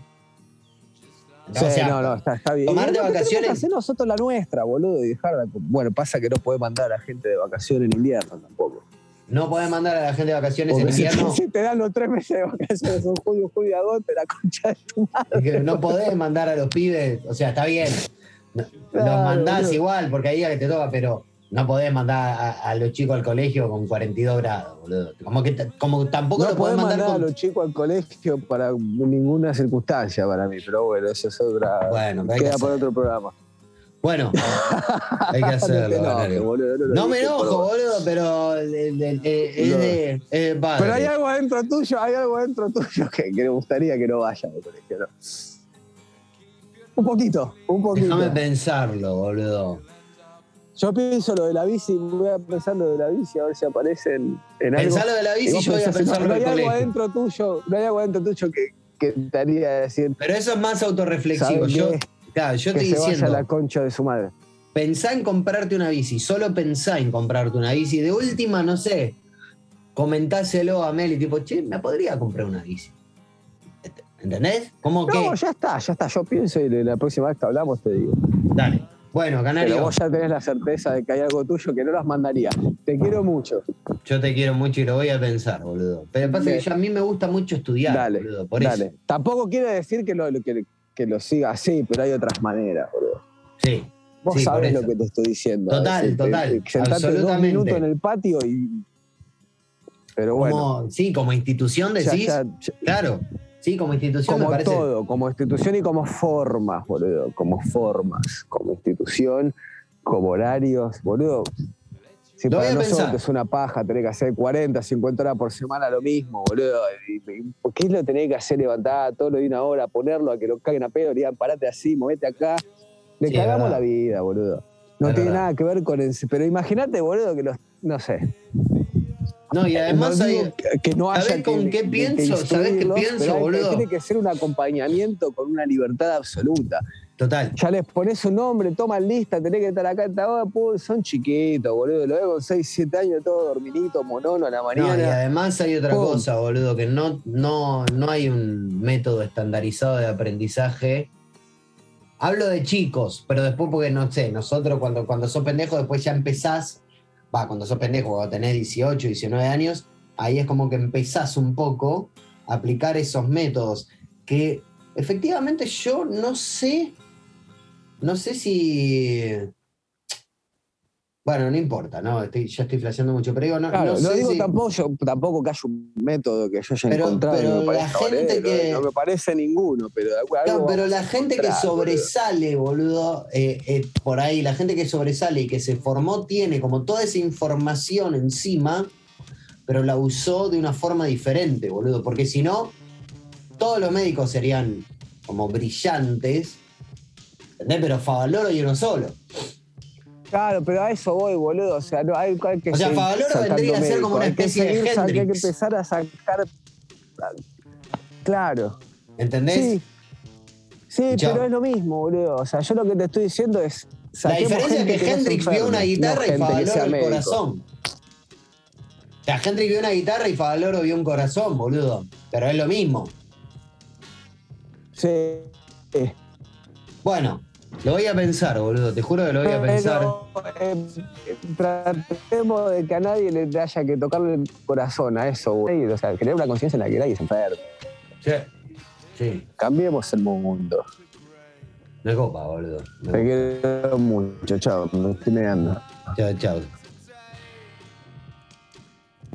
Sí, no, no, está, está bien. Tomar de vacaciones. hacer nosotros la nuestra, boludo, y dejarla. Bueno, pasa que no puede mandar a la gente de vacaciones en invierno tampoco. No podés mandar a la gente de vacaciones en invierno. Si te dan los tres meses de vacaciones, son julio, julio, agosto, la concha de tu madre. no podés mandar a los pibes, o sea, está bien. Los mandás igual, porque ahí a que te toca, pero no podés mandar a, los chicos al colegio con 42 grados, boludo. Como que como tampoco no lo podés mandar, a los chicos al colegio para ninguna circunstancia para mí, pero bueno, eso es otra. Bueno, queda por otro programa. Bueno, hay que hacerlo. no, me enojo, boludo, pero es de, Pero hay algo adentro tuyo, hay algo adentro tuyo que, que me gustaría que no vaya al colegio, ¿no? Un poquito, un poquito. Déjame pensarlo, boludo. Yo pienso lo de la bici, voy a pensar lo de la bici, a ver si aparece en, en algo. Pensá lo de la bici, yo voy a pensar no, no hay algo adentro tuyo, no hay algo adentro tuyo que, que te haría decir. Pero eso es más autorreflexivo. Yo, claro, yo que te se diciendo. Vaya la concha de su madre. Pensá en comprarte una bici, solo pensá en comprarte una bici. De última, no sé, comentáselo a Meli, tipo, che, me podría comprar una bici. ¿Entendés? ¿Cómo no, ya está, ya está. Yo pienso y la próxima vez que hablamos te digo. Dale. Bueno, Canario. Pero vos ya tenés la certeza de que hay algo tuyo que no las mandaría. Te quiero mucho. Yo te quiero mucho y lo voy a pensar, boludo. Pero pasa que a mí me gusta mucho estudiar, dale, boludo. Por dale. Eso. Tampoco quiere decir que lo, que, que lo siga así, pero hay otras maneras, boludo. Sí. Vos sí, sabés lo que te estoy diciendo. Total, total. Sentate dos minutos en el patio y. Pero bueno. Como, sí, como institución decís. Ya, ya, claro. Sí, como institución como me parece. todo, como institución y como formas, boludo. Como formas. Como institución, como horarios, boludo. Si lo para nosotros pensar. es una paja tener que hacer 40, 50 horas por semana lo mismo, boludo. ¿Por qué lo tenés que hacer levantar todo lo de una hora, ponerlo a que lo caguen a pedo, digan, parate así, movete acá? Le Sí, cagamos la vida, boludo. No Es tiene verdad. nada que ver con el... Pero imagínate, boludo, que los... No sé. No, y además no hay. que- no haya ¿Sabés con que- qué pienso? que ¿Sabés qué pienso, boludo? Tiene que ser un acompañamiento con una libertad absoluta. Total. Ya les pones un nombre, toman lista, tenés que estar acá a esta hora, pues, son chiquitos, boludo. Lo veo con 6, 7 años, todo dormidito, monono a la No, y mañana. además hay otra Pum. cosa, boludo, que no, no, no hay un método estandarizado de aprendizaje. Hablo de chicos, pero después porque no sé, nosotros cuando, cuando sos pendejo después ya empezás, cuando sos pendejo, cuando tenés 18, 19 años, ahí es como que empezás un poco a aplicar esos métodos que efectivamente yo no sé, no sé si... Bueno, no importa, ¿no? Estoy, ya estoy flasheando mucho, pero digo, no, Claro, no no, sé digo si- tampoco, yo- tampoco que haya un método que yo haya Pero- encontrado. pero me la gente que- No me parece ninguno, pero algo Claro, pero la gente que sobresale, boludo, eh, eh, por ahí, la gente que sobresale y que se formó tiene como toda esa información encima, pero la usó de una forma diferente, boludo, porque si no, todos los médicos serían como brillantes, ¿entendés? Pero Favaloro y uno solo. Claro, pero a eso voy, boludo. O sea, no, hay, hay que O sea, Favaloro vendría a ser como una especie de sa- Hay que Hendrix. empezar a sacar. Claro. ¿Entendés? Sí. Sí, pero es lo mismo, boludo. O sea, yo lo que te estoy diciendo es. La diferencia es que, Hendrix vio una no guitarra y Favaloro el médico. corazón. O sea, Hendrix vio una guitarra y Favaloro vio un corazón, boludo. Pero es lo mismo. Sí. Bueno, lo voy a pensar, boludo. Te juro que lo voy a pensar. Pero, eh, tratemos de que a nadie le haya que tocarle el corazón a eso, boludo. O sea, crear una conciencia en la que nadie se enferme. Sí. Sí. Cambiemos el mundo. Me copa, boludo. Me Te quiero mucho, chao. Me estoy negando. Chao, chao.